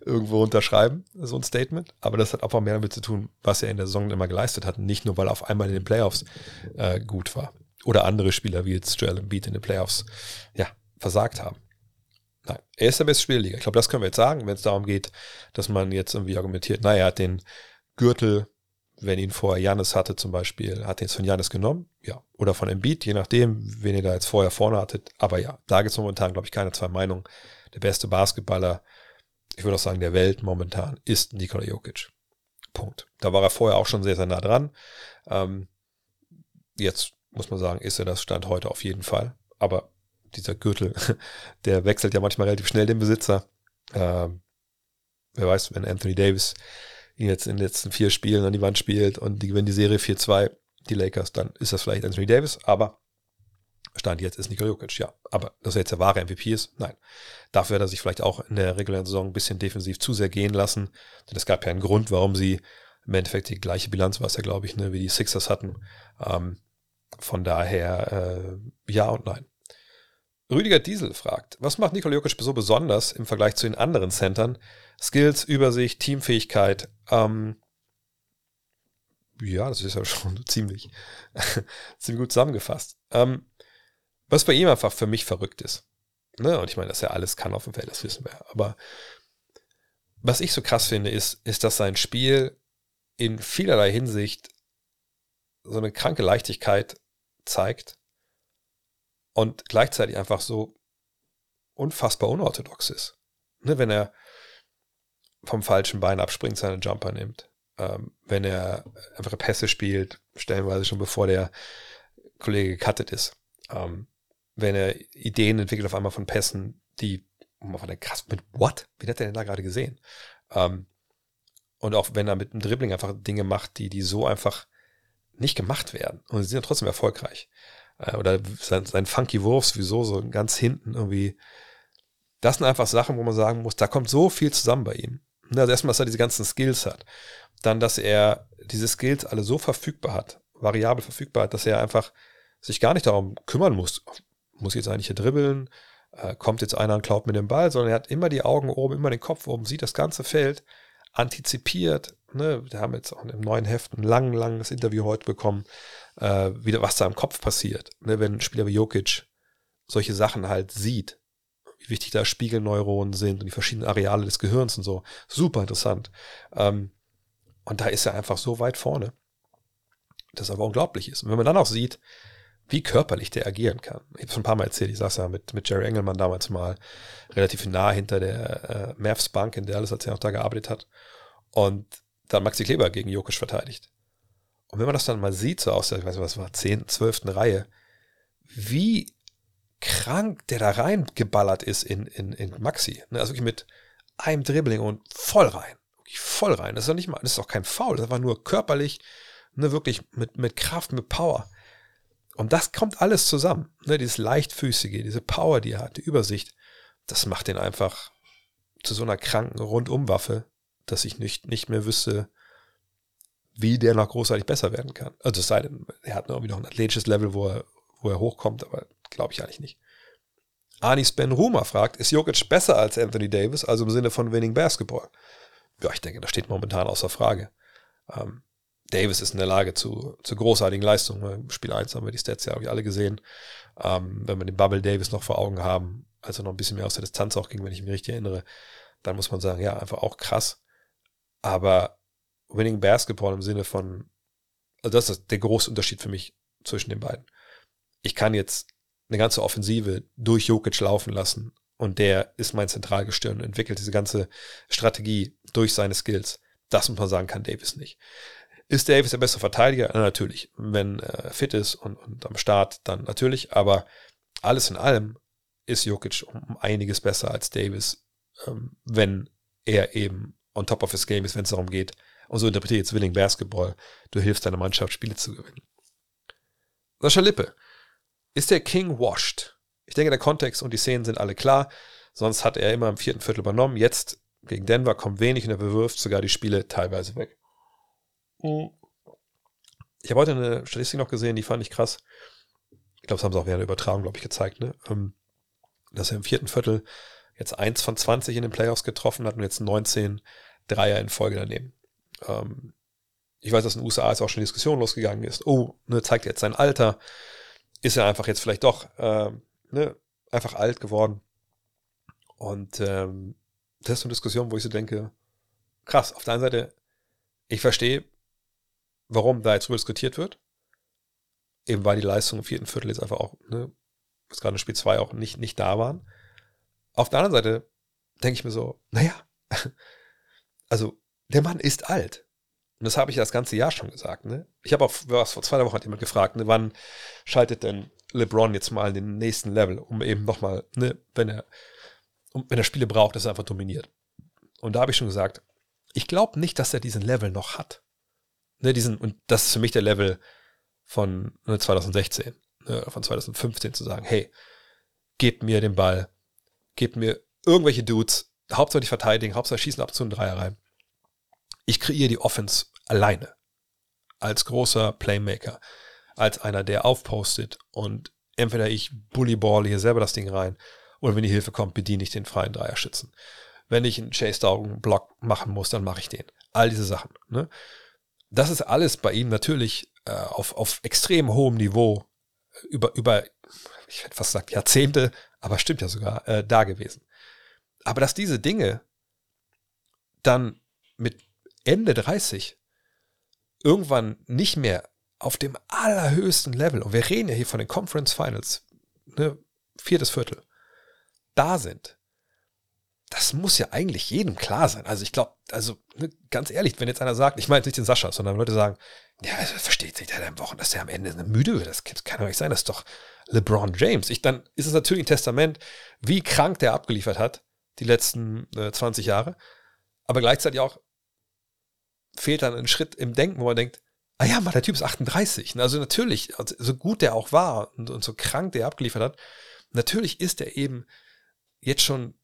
Speaker 1: irgendwo unterschreiben, so ein Statement. Aber das hat einfach mehr damit zu tun, was er in der Saison immer geleistet hat, nicht nur weil er auf einmal in den Playoffs äh, gut war oder andere Spieler wie jetzt Joel Embiid in den Playoffs ja versagt haben. Nein, er ist der beste Spieler der Liga. Ich glaube, das können wir jetzt sagen, wenn es darum geht, dass man jetzt irgendwie argumentiert, naja, er hat den Gürtel wenn ihn vorher Janis hatte zum Beispiel, hat er jetzt von Janis genommen, ja, oder von Embiid, je nachdem, wen ihr da jetzt vorher vorne hattet. Aber ja, da gibt es momentan, glaube ich, keine zwei Meinungen. Der beste Basketballer, ich würde auch sagen, der Welt momentan ist Nikola Jokic. Punkt. Da war er vorher auch schon sehr, sehr nah dran. Ähm, jetzt muss man sagen, ist er das Stand heute auf jeden Fall. Aber dieser Gürtel, der wechselt ja manchmal relativ schnell den Besitzer. Ähm, wer weiß, wenn Anthony Davis jetzt in den letzten vier Spielen an die Wand spielt und die gewinnen die Serie 4-2, die Lakers, dann ist das vielleicht Anthony Davis, aber Stand jetzt ist Nikola Jokic, ja. Aber dass er jetzt der wahre MVP ist, nein. Dafür hat er sich vielleicht auch in der regulären Saison ein bisschen defensiv zu sehr gehen lassen. Denn es gab ja einen Grund, warum sie im Endeffekt die gleiche Bilanz war es ja, glaube ich, ne, wie die Sixers hatten. Ähm, von daher äh, ja und nein. Rüdiger Diesel fragt, was macht Nikola Jokic so besonders im Vergleich zu den anderen Centern? Skills, Übersicht, Teamfähigkeit. Ähm, ja, das ist ja schon ziemlich, ziemlich gut zusammengefasst. Ähm, was bei ihm einfach für mich verrückt ist. Ne? Und ich meine, dass er alles kann auf dem Feld, das wissen wir. Aber was ich so krass finde, ist, ist, dass sein Spiel in vielerlei Hinsicht so eine kranke Leichtigkeit zeigt und gleichzeitig einfach so unfassbar unorthodox ist. Ne, wenn er vom falschen Bein abspringt, seine Jumper nimmt. Ähm, wenn er einfach Pässe spielt, stellenweise schon bevor der Kollege gecuttet ist. Ähm, wenn er Ideen entwickelt auf einmal von Pässen, die, oh, von der krass, mit what? Wie hat er denn da gerade gesehen? Ähm, und auch wenn er mit dem Dribbling einfach Dinge macht, die, die so einfach nicht gemacht werden. Und sie sind trotzdem erfolgreich. Äh, oder sein, sein funky Wurf sowieso so ganz hinten irgendwie. Das sind einfach Sachen, wo man sagen muss, da kommt so viel zusammen bei ihm. Ne, also erstmal, dass er diese ganzen Skills hat. Dann, dass er diese Skills alle so verfügbar hat, variabel verfügbar hat, dass er einfach sich gar nicht darum kümmern muss. Muss jetzt eigentlich hier dribbeln? Äh, kommt jetzt einer und klaut mit dem Ball, sondern er hat immer die Augen oben, immer den Kopf oben, sieht das ganze Feld, antizipiert. Ne? Wir haben jetzt auch im neuen Heft ein lang, langes Interview heute bekommen, äh, wieder was da im Kopf passiert. Ne? Wenn ein Spieler wie Jokic solche Sachen halt sieht, wie wichtig da Spiegelneuronen sind und die verschiedenen Areale des Gehirns und so. Super interessant. Ähm, und da ist er einfach so weit vorne, dass aber unglaublich ist. Und wenn man dann auch sieht, wie körperlich der agieren kann. Ich habe es ein paar Mal erzählt, ich saß ja mit, mit Jerry Engelmann damals mal relativ nah hinter der äh, Mavs Bank in Dallas, als er noch da gearbeitet hat. Und dann Maxi Kleber gegen Jokic verteidigt. Und wenn man das dann mal sieht, so aus der, ich weiß nicht, was war, 10., 12. Reihe, wie krank der da reingeballert ist in, in, in Maxi. Ne? Also wirklich mit einem Dribbling und voll rein. Wirklich voll rein. Das ist doch nicht mal, das ist doch kein Foul, das war nur körperlich Ne, wirklich mit, mit Kraft, mit Power. Und das kommt alles zusammen. Ne, dieses leichtfüßige, diese Power, die er hat, die Übersicht, das macht ihn einfach zu so einer kranken Rundumwaffe, dass ich nicht, nicht mehr wüsste, wie der noch großartig besser werden kann. Also es sei denn, er hat irgendwie noch ein athletisches Level, wo er, wo er hochkommt, aber glaube ich eigentlich nicht. Anis Ben Ruma fragt, ist Jokic besser als Anthony Davis, also im Sinne von Winning Basketball? Ja, ich denke, das steht momentan außer Frage. Ähm, Davis ist in der Lage zu, zu großartigen Leistungen. Spiel 1 haben wir die Stats ja alle gesehen. Ähm, wenn wir den Bubble Davis noch vor Augen haben, als er noch ein bisschen mehr aus der Distanz auch ging, wenn ich mich richtig erinnere, dann muss man sagen, ja, einfach auch krass. Aber Winning Basketball im Sinne von, also das ist der große Unterschied für mich zwischen den beiden. Ich kann jetzt eine ganze Offensive durch Jokic laufen lassen und der ist mein Zentralgestirn und entwickelt diese ganze Strategie durch seine Skills. Das muss man sagen, kann Davis nicht. Ist Davis der bessere Verteidiger? Na, natürlich. Wenn er fit ist und, und am Start, dann natürlich. Aber alles in allem ist Jokic um einiges besser als Davis, ähm, wenn er eben on top of his game ist, wenn es darum geht. Und so interpretiere ich jetzt Winning Basketball. Du hilfst deiner Mannschaft, Spiele zu gewinnen. Sascha Lippe. Ist der King washed? Ich denke, der Kontext und die Szenen sind alle klar. Sonst hat er immer im vierten Viertel übernommen. Jetzt gegen Denver kommt wenig und er bewirft sogar die Spiele teilweise weg. Ich habe heute eine Statistik noch gesehen, die fand ich krass. Ich glaube, das haben sie auch während der Übertragung, glaube ich, gezeigt. Ne? Ähm, dass er im vierten Viertel jetzt eins von 20 in den Playoffs getroffen hat und jetzt 19 Dreier in Folge daneben. Ähm, ich weiß, dass in den USA jetzt auch schon Diskussion losgegangen ist. Oh, ne, zeigt jetzt sein Alter. Ist er einfach jetzt vielleicht doch äh, ne, einfach alt geworden. Und ähm, das ist eine Diskussion, wo ich so denke, krass, auf der einen Seite, ich verstehe, warum da jetzt drüber diskutiert wird. Eben weil die Leistungen im vierten Viertel jetzt einfach auch, ne, was gerade in Spiel 2 auch nicht, nicht da waren. Auf der anderen Seite denke ich mir so, naja, also der Mann ist alt. Und das habe ich das ganze Jahr schon gesagt. Ne? Ich habe auch vor zwei Wochen hat jemand gefragt, ne, wann schaltet denn LeBron jetzt mal in den nächsten Level, um eben nochmal, ne, wenn er, wenn er Spiele braucht, dass er einfach dominiert. Und da habe ich schon gesagt, ich glaube nicht, dass er diesen Level noch hat. Ne, diesen, und das ist für mich der Level von ne, 2016, ne, von 2015 zu sagen, hey, gebt mir den Ball, gebt mir irgendwelche Dudes, hauptsächlich verteidigen, hauptsächlich schießen ab zu einem Dreier rein. Ich kreiere die Offense alleine. Als großer Playmaker. Als einer, der aufpostet und entweder ich bullyball hier selber das Ding rein oder wenn die Hilfe kommt, bediene ich den freien Dreierschützen. Wenn ich einen Chase Down Block machen muss, dann mache ich den. All diese Sachen. Ne? Das ist alles bei ihm natürlich äh, auf, auf extrem hohem Niveau über, über, ich hätte fast gesagt Jahrzehnte, aber stimmt ja sogar, äh, da gewesen. Aber dass diese Dinge dann mit Ende 30 irgendwann nicht mehr auf dem allerhöchsten Level, und wir reden ja hier von den Conference Finals, ne, viertes Viertel, da sind, das muss ja eigentlich jedem klar sein. Also ich glaube, also ne, ganz ehrlich, wenn jetzt einer sagt, ich meine nicht den Sascha, sondern Leute sagen, ja, also versteht sich der am Wochen, dass er am Ende müde wird. Das kann doch nicht sein, das ist doch LeBron James. Ich, dann ist es natürlich ein Testament, wie krank der abgeliefert hat, die letzten äh, 20 Jahre. Aber gleichzeitig auch, fehlt dann ein Schritt im Denken, wo man denkt, ah ja, mal, der Typ ist 38. Also natürlich, also so gut der auch war und, und so krank der abgeliefert hat, natürlich ist er eben jetzt schon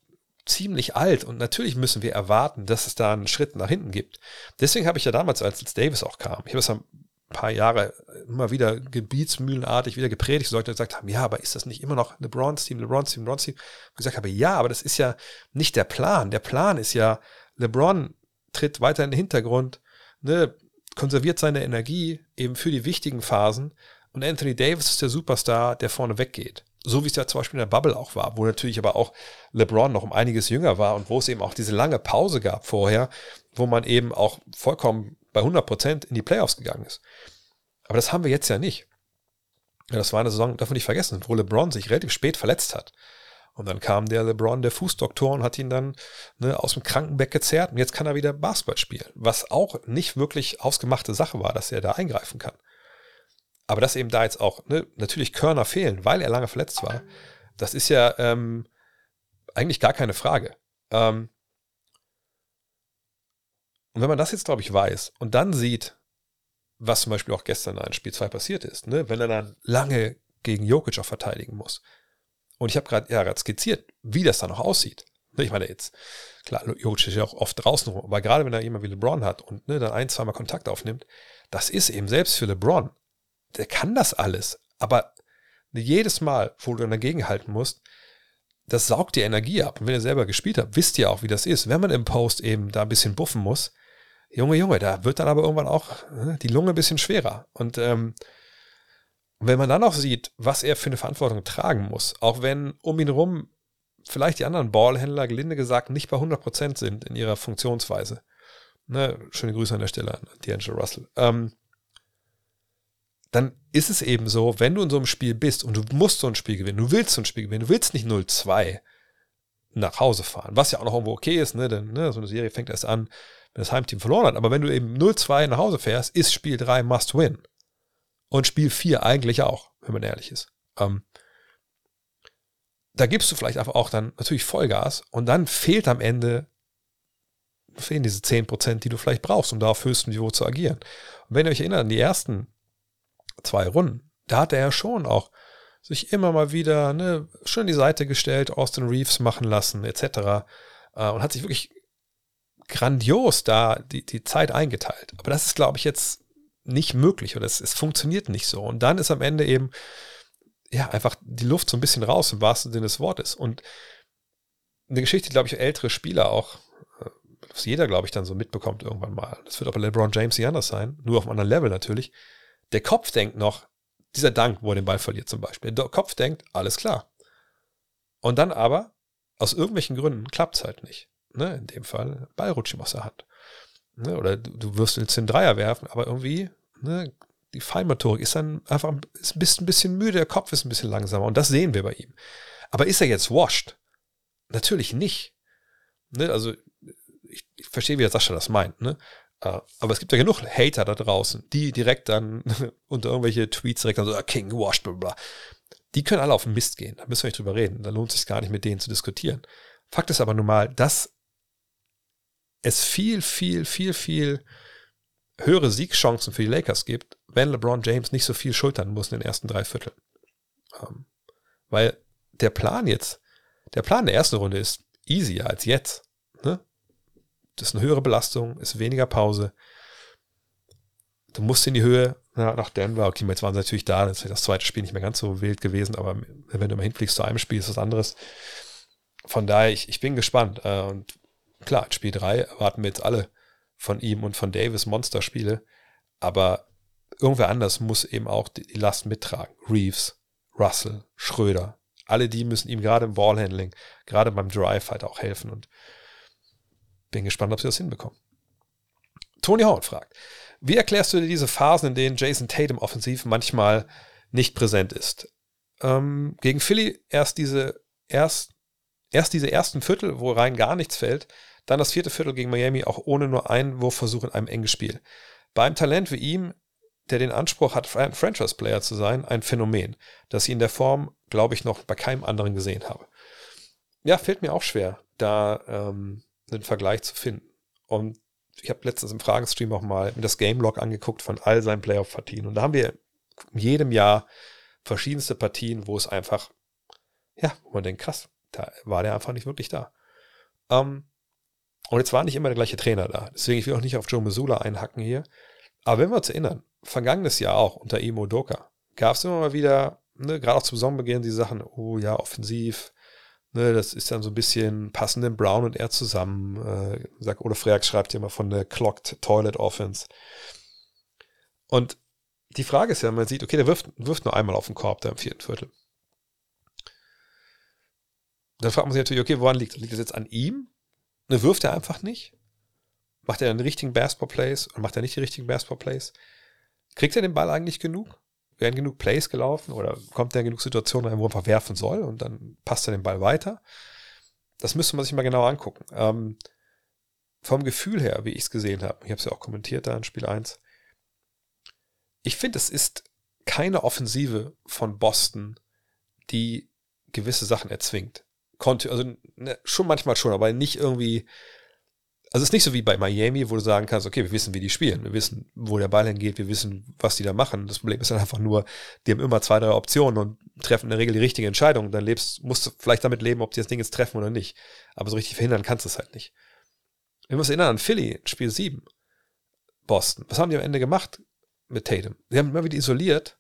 Speaker 1: ziemlich alt und natürlich müssen wir erwarten, dass es da einen Schritt nach hinten gibt. Deswegen habe ich ja damals, als Davis auch kam, ich habe es ein paar Jahre immer wieder gebietsmühlenartig wieder gepredigt, Leute gesagt haben, ja, aber ist das nicht immer noch LeBron's Team, LeBron's Team, LeBron's Team? Ich gesagt habe, ja, aber das ist ja nicht der Plan. Der Plan ist ja, LeBron tritt weiter in den Hintergrund, ne, konserviert seine Energie eben für die wichtigen Phasen. Und Anthony Davis ist der Superstar, der vorne weggeht. So wie es ja zum Beispiel in der Bubble auch war, wo natürlich aber auch LeBron noch um einiges jünger war und wo es eben auch diese lange Pause gab vorher, wo man eben auch vollkommen bei 100 Prozent in die Playoffs gegangen ist. Aber das haben wir jetzt ja nicht. Das war eine Saison, darf man nicht vergessen, wo LeBron sich relativ spät verletzt hat. Und dann kam der LeBron, der Fußdoktor, und hat ihn dann ne, aus dem Krankenbett gezerrt. Und jetzt kann er wieder Basketball spielen. Was auch nicht wirklich ausgemachte Sache war, dass er da eingreifen kann. Aber dass eben da jetzt auch ne, natürlich Körner fehlen, weil er lange verletzt war, das ist ja ähm, eigentlich gar keine Frage. Ähm, und wenn man das jetzt, glaube ich, weiß und dann sieht, was zum Beispiel auch gestern in Spiel 2 passiert ist, ne? wenn er dann lange gegen Jokic auch verteidigen muss. Und ich habe gerade ja, grad skizziert, wie das dann auch aussieht. Ne, ich meine jetzt, klar, Jokic ist ja auch oft draußen rum, aber gerade wenn er jemand wie LeBron hat und ne, dann ein, zweimal Kontakt aufnimmt, das ist eben selbst für LeBron, der kann das alles, aber jedes Mal, wo du dann dagegen halten musst, das saugt dir Energie ab. Und wenn ihr selber gespielt habt, wisst ihr auch, wie das ist. Wenn man im Post eben da ein bisschen buffen muss, Junge, Junge, da wird dann aber irgendwann auch ne, die Lunge ein bisschen schwerer. Und ähm, wenn man dann auch sieht, was er für eine Verantwortung tragen muss, auch wenn um ihn rum vielleicht die anderen Ballhändler, gelinde gesagt, nicht bei 100% sind in ihrer Funktionsweise. Ne, schöne Grüße an der Stelle an D'Angelo Russell. Ähm, dann ist es eben so, wenn du in so einem Spiel bist und du musst so ein Spiel gewinnen, du willst so ein Spiel gewinnen, du willst nicht 0-2 nach Hause fahren, was ja auch noch irgendwo okay ist, ne? denn ne, so eine Serie fängt erst an, wenn das Heimteam verloren hat. Aber wenn du eben 0-2 nach Hause fährst, ist Spiel 3 must win. Und Spiel 4 eigentlich auch, wenn man ehrlich ist. Ähm, da gibst du vielleicht einfach auch dann natürlich Vollgas und dann fehlt am Ende fehlen diese 10%, die du vielleicht brauchst, um da auf höchstem Niveau zu agieren. Und wenn ihr euch erinnert an die ersten zwei Runden, da hat er ja schon auch sich immer mal wieder ne, schön die Seite gestellt, Austin Reeves machen lassen, etc. Äh, und hat sich wirklich grandios da die, die Zeit eingeteilt. Aber das ist, glaube ich, jetzt nicht möglich oder es, es funktioniert nicht so. Und dann ist am Ende eben ja einfach die Luft so ein bisschen raus, im wahrsten Sinne des Wortes. Und eine Geschichte, glaube ich, ältere Spieler auch, was äh, jeder, glaube ich, dann so mitbekommt irgendwann mal. Das wird bei LeBron James nicht anders sein, nur auf einem anderen Level natürlich. Der Kopf denkt noch, dieser Dank, wo er den Ball verliert zum Beispiel. Der Kopf denkt, alles klar. Und dann aber, aus irgendwelchen Gründen, klappt es halt nicht. Ne? In dem Fall, Ball rutscht ihm aus der Hand. Ne? Oder du, du wirst jetzt den Dreier werfen, aber irgendwie, ne, die Feinmotorik ist dann einfach ist ein bisschen müde, der Kopf ist ein bisschen langsamer. Und das sehen wir bei ihm. Aber ist er jetzt washed? Natürlich nicht. Ne? Also, ich, ich verstehe, wie der Sascha das meint. Ne? Uh, aber es gibt ja genug Hater da draußen, die direkt dann unter irgendwelche Tweets direkt dann so, ah, King washed, bla bla. Die können alle auf den Mist gehen. Da müssen wir nicht drüber reden. Da lohnt es sich gar nicht mit denen zu diskutieren. Fakt ist aber nun mal, dass es viel, viel, viel, viel höhere Siegchancen für die Lakers gibt, wenn LeBron James nicht so viel schultern muss in den ersten drei Vierteln. Ähm, weil der Plan jetzt, der Plan der ersten Runde ist easier als jetzt. Ne? Das ist eine höhere Belastung, ist weniger Pause. Du musst in die Höhe ja, nach Denver. Okay, jetzt waren sie natürlich da. Das wäre das zweite Spiel nicht mehr ganz so wild gewesen, aber wenn du mal hinfliegst zu einem Spiel, ist was anderes. Von daher, ich, ich bin gespannt. Äh, und klar, Spiel 3 erwarten wir jetzt alle von ihm und von Davis Monsterspiele. Aber irgendwer anders muss eben auch die Last mittragen. Reeves, Russell, Schröder. Alle die müssen ihm gerade im Ballhandling, gerade beim Drive halt auch helfen. Und bin gespannt, ob sie das hinbekommen. Tony Howard fragt, wie erklärst du dir diese Phasen, in denen Jason Tatum offensiv manchmal nicht präsent ist? Ähm, gegen Philly erst diese, erst, erst diese ersten Viertel, wo rein gar nichts fällt, dann das vierte Viertel gegen Miami auch ohne nur einen Wurfversuch in einem engen Spiel. Bei einem Talent wie ihm, der den Anspruch hat, ein Franchise-Player zu sein, ein Phänomen, das ich in der Form, glaube ich, noch bei keinem anderen gesehen habe. Ja, fällt mir auch schwer, da ähm, einen Vergleich zu finden. Und ich habe letztens im Fragenstream auch mal das Game Log angeguckt von all seinen Playoff-Partien. Und da haben wir in jedem Jahr verschiedenste Partien, wo es einfach, ja, wo man denkt, krass, da war der einfach nicht wirklich da. Ähm, und jetzt war nicht immer der gleiche Trainer da. Deswegen, ich will auch nicht auf Joe Missoula einhacken hier. Aber wenn wir uns erinnern, vergangenes Jahr auch unter Imo Doka, gab es immer mal wieder, ne, gerade auch zum Saisonbeginn, die Sachen, oh ja, offensiv, Ne, das ist dann so ein bisschen passend Brown und er zusammen. Äh, sagt, Ole Freak schreibt ja immer von der Clocked Toilet Offense. Und die Frage ist ja, man sieht, okay, der wirft, wirft nur einmal auf den Korb da im vierten Viertel. Dann fragt man sich natürlich, okay, woran liegt das? Liegt das jetzt an ihm? Ne, wirft er einfach nicht? Macht er dann die richtigen Basketball-Plays und macht er nicht die richtigen Basketball-Plays? Kriegt er den Ball eigentlich genug? werden genug Plays gelaufen oder kommt er in genug Situationen rein, wo er einfach werfen soll und dann passt er den Ball weiter. Das müsste man sich mal genau angucken. Ähm, vom Gefühl her, wie ich es gesehen habe, ich habe es ja auch kommentiert da in Spiel 1, ich finde, es ist keine Offensive von Boston, die gewisse Sachen erzwingt. Konnte, also ne, schon manchmal schon, aber nicht irgendwie also es ist nicht so wie bei Miami, wo du sagen kannst, okay, wir wissen, wie die spielen, wir wissen, wo der Ball hingeht, wir wissen, was die da machen. Das Problem ist dann einfach nur, die haben immer zwei, drei Optionen und treffen in der Regel die richtige Entscheidung. Dann lebst, musst du vielleicht damit leben, ob die das Ding jetzt treffen oder nicht. Aber so richtig verhindern kannst du es halt nicht. Wir müssen erinnern an Philly, Spiel 7, Boston. Was haben die am Ende gemacht mit Tatum? Die haben immer wieder isoliert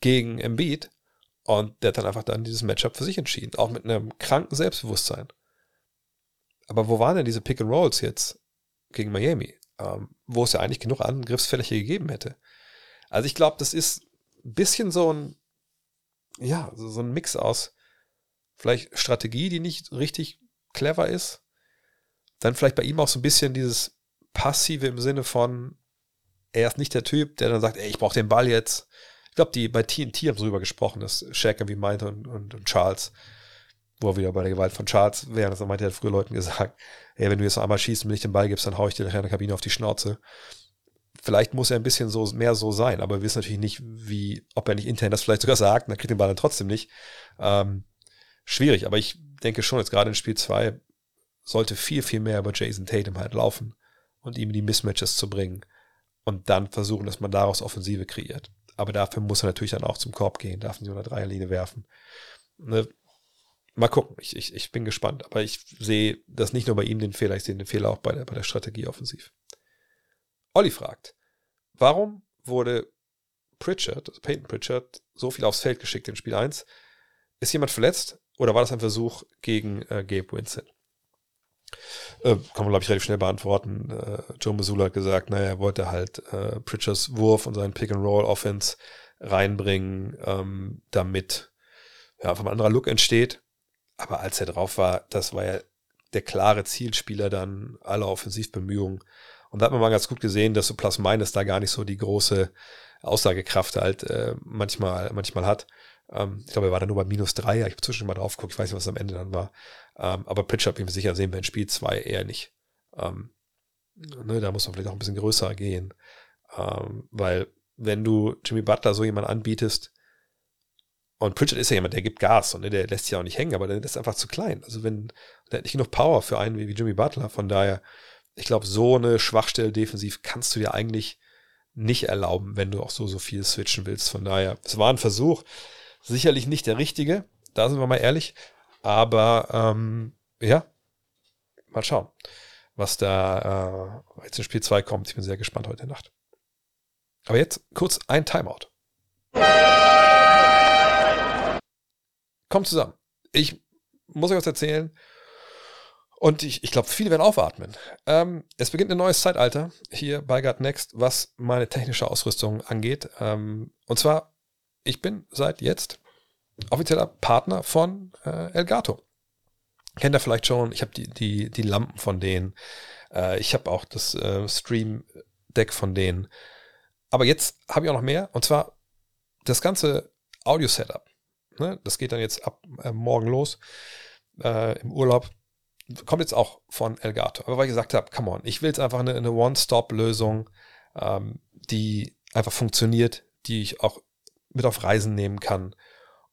Speaker 1: gegen Embiid und der hat dann einfach dann dieses Matchup für sich entschieden. Auch mit einem kranken Selbstbewusstsein. Aber wo waren denn diese Pick and Rolls jetzt gegen Miami, ähm, wo es ja eigentlich genug Angriffsfläche gegeben hätte? Also ich glaube, das ist ein bisschen so ein, ja, so, so ein Mix aus vielleicht Strategie, die nicht richtig clever ist. Dann vielleicht bei ihm auch so ein bisschen dieses Passive im Sinne von, er ist nicht der Typ, der dann sagt, ey, ich brauche den Ball jetzt. Ich glaube, die bei TNT haben so drüber gesprochen, dass Shaq irgendwie meinte und, und, und Charles wo er wieder bei der Gewalt von Charles wäre. Das meinte er früher Leuten gesagt, ey, wenn du jetzt einmal schießt und mir nicht den Ball gibst, dann hau ich dir nachher in der Kabine auf die Schnauze. Vielleicht muss er ein bisschen so mehr so sein, aber wir wissen natürlich nicht, wie, ob er nicht intern das vielleicht sogar sagt, dann kriegt den Ball dann trotzdem nicht. Ähm, schwierig, aber ich denke schon, jetzt gerade in Spiel 2 sollte viel, viel mehr über Jason Tatum halt laufen und ihm die Mismatches zu bringen und dann versuchen, dass man daraus Offensive kreiert. Aber dafür muss er natürlich dann auch zum Korb gehen, darf nicht unter Dreierlinie werfen. Ne? mal gucken. Ich, ich, ich bin gespannt. Aber ich sehe das nicht nur bei ihm den Fehler, ich sehe den Fehler auch bei der, bei der Strategie offensiv. Olli fragt, warum wurde Pritchard, also Peyton Pritchard, so viel aufs Feld geschickt in Spiel 1? Ist jemand verletzt oder war das ein Versuch gegen äh, Gabe Winston? Äh, kann man, glaube ich, relativ schnell beantworten. Äh, Joe Missoula hat gesagt, naja, er wollte halt äh, Pritchards Wurf und seinen Pick-and-Roll-Offense reinbringen, ähm, damit ja, einfach ein anderer Look entsteht. Aber als er drauf war, das war ja der klare Zielspieler dann aller Offensivbemühungen. Und da hat man mal ganz gut gesehen, dass so Plus Minus da gar nicht so die große Aussagekraft halt äh, manchmal, manchmal hat. Ähm, ich glaube, er war dann nur bei minus drei. Ich habe zwischendurch mal drauf geguckt, ich weiß nicht, was am Ende dann war. Ähm, aber Pritchard bin ich mir sicher, sehen wir in Spiel zwei eher nicht. Ähm, ne, da muss man vielleicht auch ein bisschen größer gehen. Ähm, weil wenn du Jimmy Butler so jemand anbietest, und Pritchard ist ja jemand, der gibt Gas und ne, der lässt sich auch nicht hängen, aber der ist einfach zu klein. Also wenn, der hat nicht genug Power für einen wie, wie Jimmy Butler. Von daher, ich glaube, so eine Schwachstelle defensiv kannst du dir eigentlich nicht erlauben, wenn du auch so, so viel switchen willst. Von daher, es war ein Versuch, sicherlich nicht der richtige, da sind wir mal ehrlich. Aber ähm, ja, mal schauen, was da äh, jetzt in Spiel 2 kommt. Ich bin sehr gespannt heute Nacht. Aber jetzt kurz ein Timeout. kommt zusammen. Ich muss euch was erzählen. Und ich, ich glaube, viele werden aufatmen. Ähm, es beginnt ein neues Zeitalter hier bei God Next, was meine technische Ausrüstung angeht. Ähm, und zwar, ich bin seit jetzt offizieller Partner von äh, Elgato. Kennt ihr vielleicht schon, ich habe die, die, die Lampen von denen. Äh, ich habe auch das äh, Stream-Deck von denen. Aber jetzt habe ich auch noch mehr. Und zwar das ganze Audio-Setup. Ne? Das geht dann jetzt ab äh, morgen los äh, im Urlaub. Kommt jetzt auch von Elgato. Aber weil ich gesagt habe, come on, ich will jetzt einfach eine, eine One-Stop-Lösung, ähm, die einfach funktioniert, die ich auch mit auf Reisen nehmen kann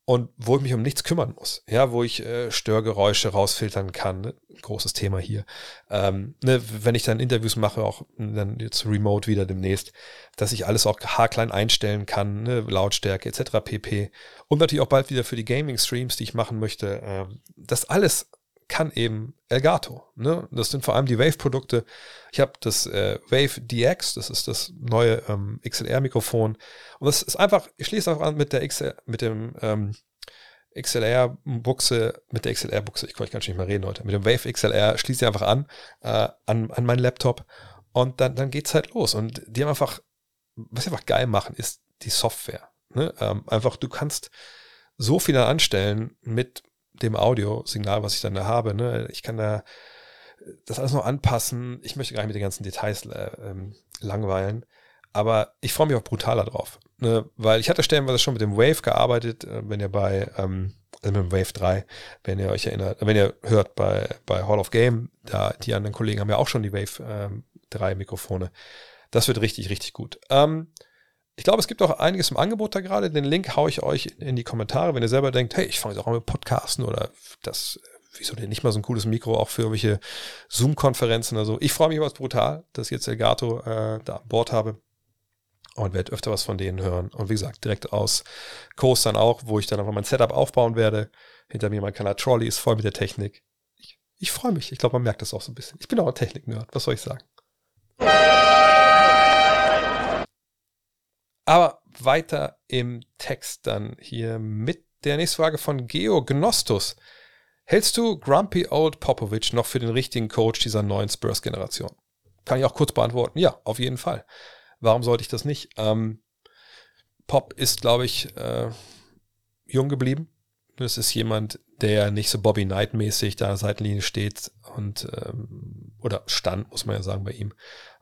Speaker 1: und wo ich mich um nichts kümmern muss. Ja, wo ich äh, Störgeräusche rausfiltern kann. Ne? Großes Thema hier. Ähm, ne, wenn ich dann Interviews mache, auch dann jetzt remote wieder demnächst, dass ich alles auch haarklein einstellen kann, ne? Lautstärke etc. pp. Und natürlich auch bald wieder für die Gaming-Streams, die ich machen möchte. Ähm, das alles kann eben Elgato. Ne? Das sind vor allem die Wave-Produkte. Ich habe das äh, Wave DX, das ist das neue ähm, XLR-Mikrofon. Und das ist einfach, ich schließe einfach an mit der XL, mit dem ähm, XLR-Buchse, mit der XLR-Buchse, ich kann gar nicht mehr reden heute, mit dem Wave XLR schließe ich einfach an, äh, an, an meinen Laptop und dann, dann es halt los. Und die haben einfach, was sie einfach geil machen, ist die Software. Ne? Ähm, einfach, du kannst so viel anstellen mit dem Audiosignal, was ich dann da habe. Ne? Ich kann da das alles noch anpassen. Ich möchte gar nicht mit den ganzen Details äh, ähm, langweilen. Aber ich freue mich auch brutaler drauf. Ne? Weil ich hatte stellenweise schon mit dem Wave gearbeitet, äh, wenn ihr bei, ähm, also mit dem Wave 3, wenn ihr euch erinnert, wenn ihr hört bei, bei Hall of Game, da die anderen Kollegen haben ja auch schon die Wave ähm, 3 Mikrofone. Das wird richtig, richtig gut. Ähm, ich glaube, es gibt auch einiges im Angebot da gerade. Den Link haue ich euch in die Kommentare, wenn ihr selber denkt, hey, ich fange jetzt auch mal mit Podcasten oder das wieso denn nicht mal so ein cooles Mikro auch für irgendwelche Zoom-Konferenzen oder so. Ich freue mich was brutal, dass ich jetzt Elgato äh, da an Bord habe und werde öfter was von denen hören. Und wie gesagt, direkt aus Coastern auch, wo ich dann einfach mein Setup aufbauen werde. Hinter mir mein Kanal Trolley ist voll mit der Technik. Ich, ich freue mich. Ich glaube, man merkt das auch so ein bisschen. Ich bin auch ein Technik-Nerd. Was soll ich sagen? Aber weiter im Text dann hier mit der nächsten Frage von Geo Gnostus. Hältst du Grumpy Old Popovich noch für den richtigen Coach dieser neuen Spurs-Generation? Kann ich auch kurz beantworten. Ja, auf jeden Fall. Warum sollte ich das nicht? Ähm, Pop ist, glaube ich, äh, jung geblieben. Das ist jemand, der nicht so Bobby Knight-mäßig da Seitenlinie steht und ähm, oder stand, muss man ja sagen, bei ihm.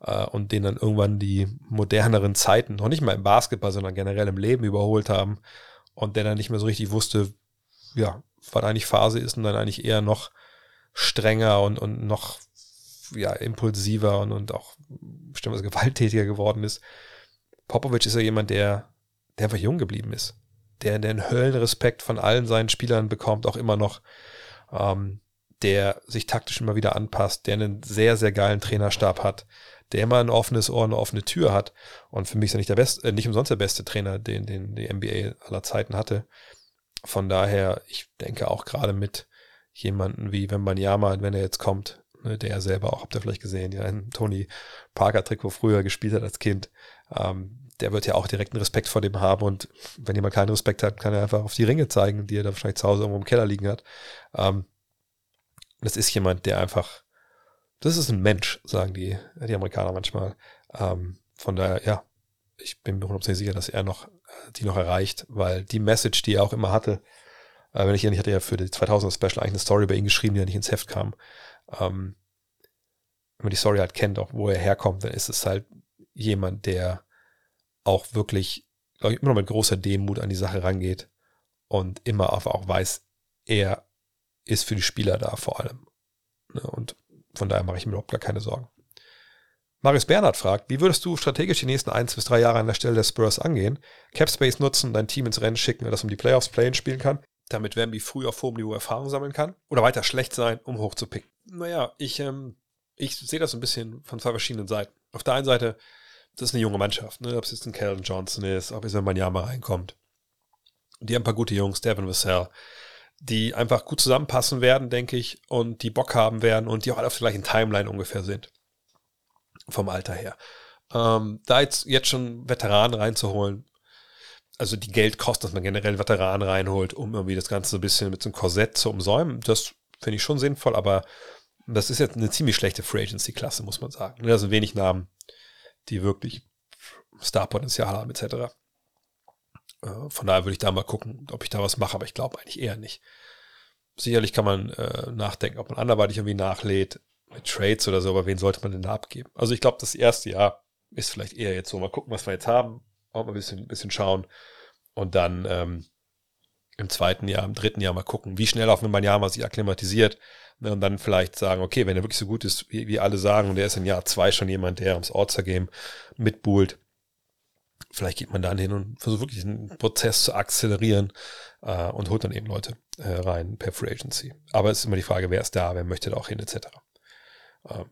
Speaker 1: Äh, und den dann irgendwann die moderneren Zeiten, noch nicht mal im Basketball, sondern generell im Leben überholt haben und der dann nicht mehr so richtig wusste, ja, was eigentlich Phase ist und dann eigentlich eher noch strenger und, und noch ja, impulsiver und, und auch bestimmt gewalttätiger geworden ist. Popovic ist ja jemand, der, der einfach jung geblieben ist. Der, einen Höllenrespekt von allen seinen Spielern bekommt, auch immer noch. Ähm, der sich taktisch immer wieder anpasst, der einen sehr, sehr geilen Trainerstab hat, der immer ein offenes Ohr, eine offene Tür hat. Und für mich ist er nicht der beste, äh, nicht umsonst der beste Trainer, den, den die NBA aller Zeiten hatte. Von daher, ich denke auch gerade mit jemanden wie Wembanyama, wenn er jetzt kommt, ne, der selber auch, habt ihr vielleicht gesehen, ja, ein Tony Parker-Trikot früher gespielt hat als Kind, ähm, der wird ja auch direkten Respekt vor dem haben und wenn jemand keinen Respekt hat, kann er einfach auf die Ringe zeigen, die er da wahrscheinlich zu Hause irgendwo im Keller liegen hat. Ähm, das ist jemand, der einfach, das ist ein Mensch, sagen die, die Amerikaner manchmal. Ähm, von daher, ja, ich bin mir hundertprozentig sicher, dass er noch, die noch erreicht, weil die Message, die er auch immer hatte, äh, wenn ich ich hatte ja für die 2000er Special eigentlich eine Story bei ihm geschrieben, die ja nicht ins Heft kam, ähm, wenn man die Story halt kennt, auch wo er herkommt, dann ist es halt jemand, der auch wirklich, ich, immer noch mit großer Demut an die Sache rangeht und immer auch weiß, er ist für die Spieler da vor allem. Ne, und von daher mache ich mir überhaupt gar keine Sorgen. Marius Bernhard fragt, wie würdest du strategisch die nächsten eins bis drei Jahre an der Stelle der Spurs angehen? Capspace nutzen, dein Team ins Rennen schicken, das um die Playoffs playen spielen kann, damit Wemby früh auf hohem Niveau Erfahrung sammeln kann? Oder weiter schlecht sein, um hoch zu picken? Naja, ich, ähm, ich sehe das ein bisschen von zwei verschiedenen Seiten. Auf der einen Seite, das ist eine junge Mannschaft, ne? ob es jetzt ein Calvin Johnson ist, ob es ein Banyama reinkommt. Die haben ein paar gute Jungs, Devin Vassell, die einfach gut zusammenpassen werden, denke ich, und die Bock haben werden und die auch alle auf der gleichen Timeline ungefähr sind. Vom Alter her. Ähm, da jetzt, jetzt schon Veteranen reinzuholen, also die Geld kostet, dass man generell Veteranen reinholt, um irgendwie das Ganze so ein bisschen mit so einem Korsett zu umsäumen, das finde ich schon sinnvoll, aber das ist jetzt eine ziemlich schlechte Free Agency-Klasse, muss man sagen. Da sind wenig Namen, die wirklich Starpotenzial haben, etc. Äh, von daher würde ich da mal gucken, ob ich da was mache, aber ich glaube eigentlich eher nicht. Sicherlich kann man äh, nachdenken, ob man anderweitig irgendwie nachlädt mit Trades oder so, aber wen sollte man denn da abgeben? Also ich glaube, das erste Jahr ist vielleicht eher jetzt so, mal gucken, was wir jetzt haben, auch mal ein bisschen, ein bisschen schauen und dann ähm, im zweiten Jahr, im dritten Jahr mal gucken, wie schnell auf ein Jahr mal sich akklimatisiert ne, und dann vielleicht sagen, okay, wenn er wirklich so gut ist, wie, wie alle sagen, und er ist in Jahr zwei schon jemand, der ums Orzer-Game mitbuhlt, vielleicht geht man dann hin und versucht wirklich einen Prozess zu akzelerieren äh, und holt dann eben Leute äh, rein per Free Agency. Aber es ist immer die Frage, wer ist da, wer möchte da auch hin, etc. Äh,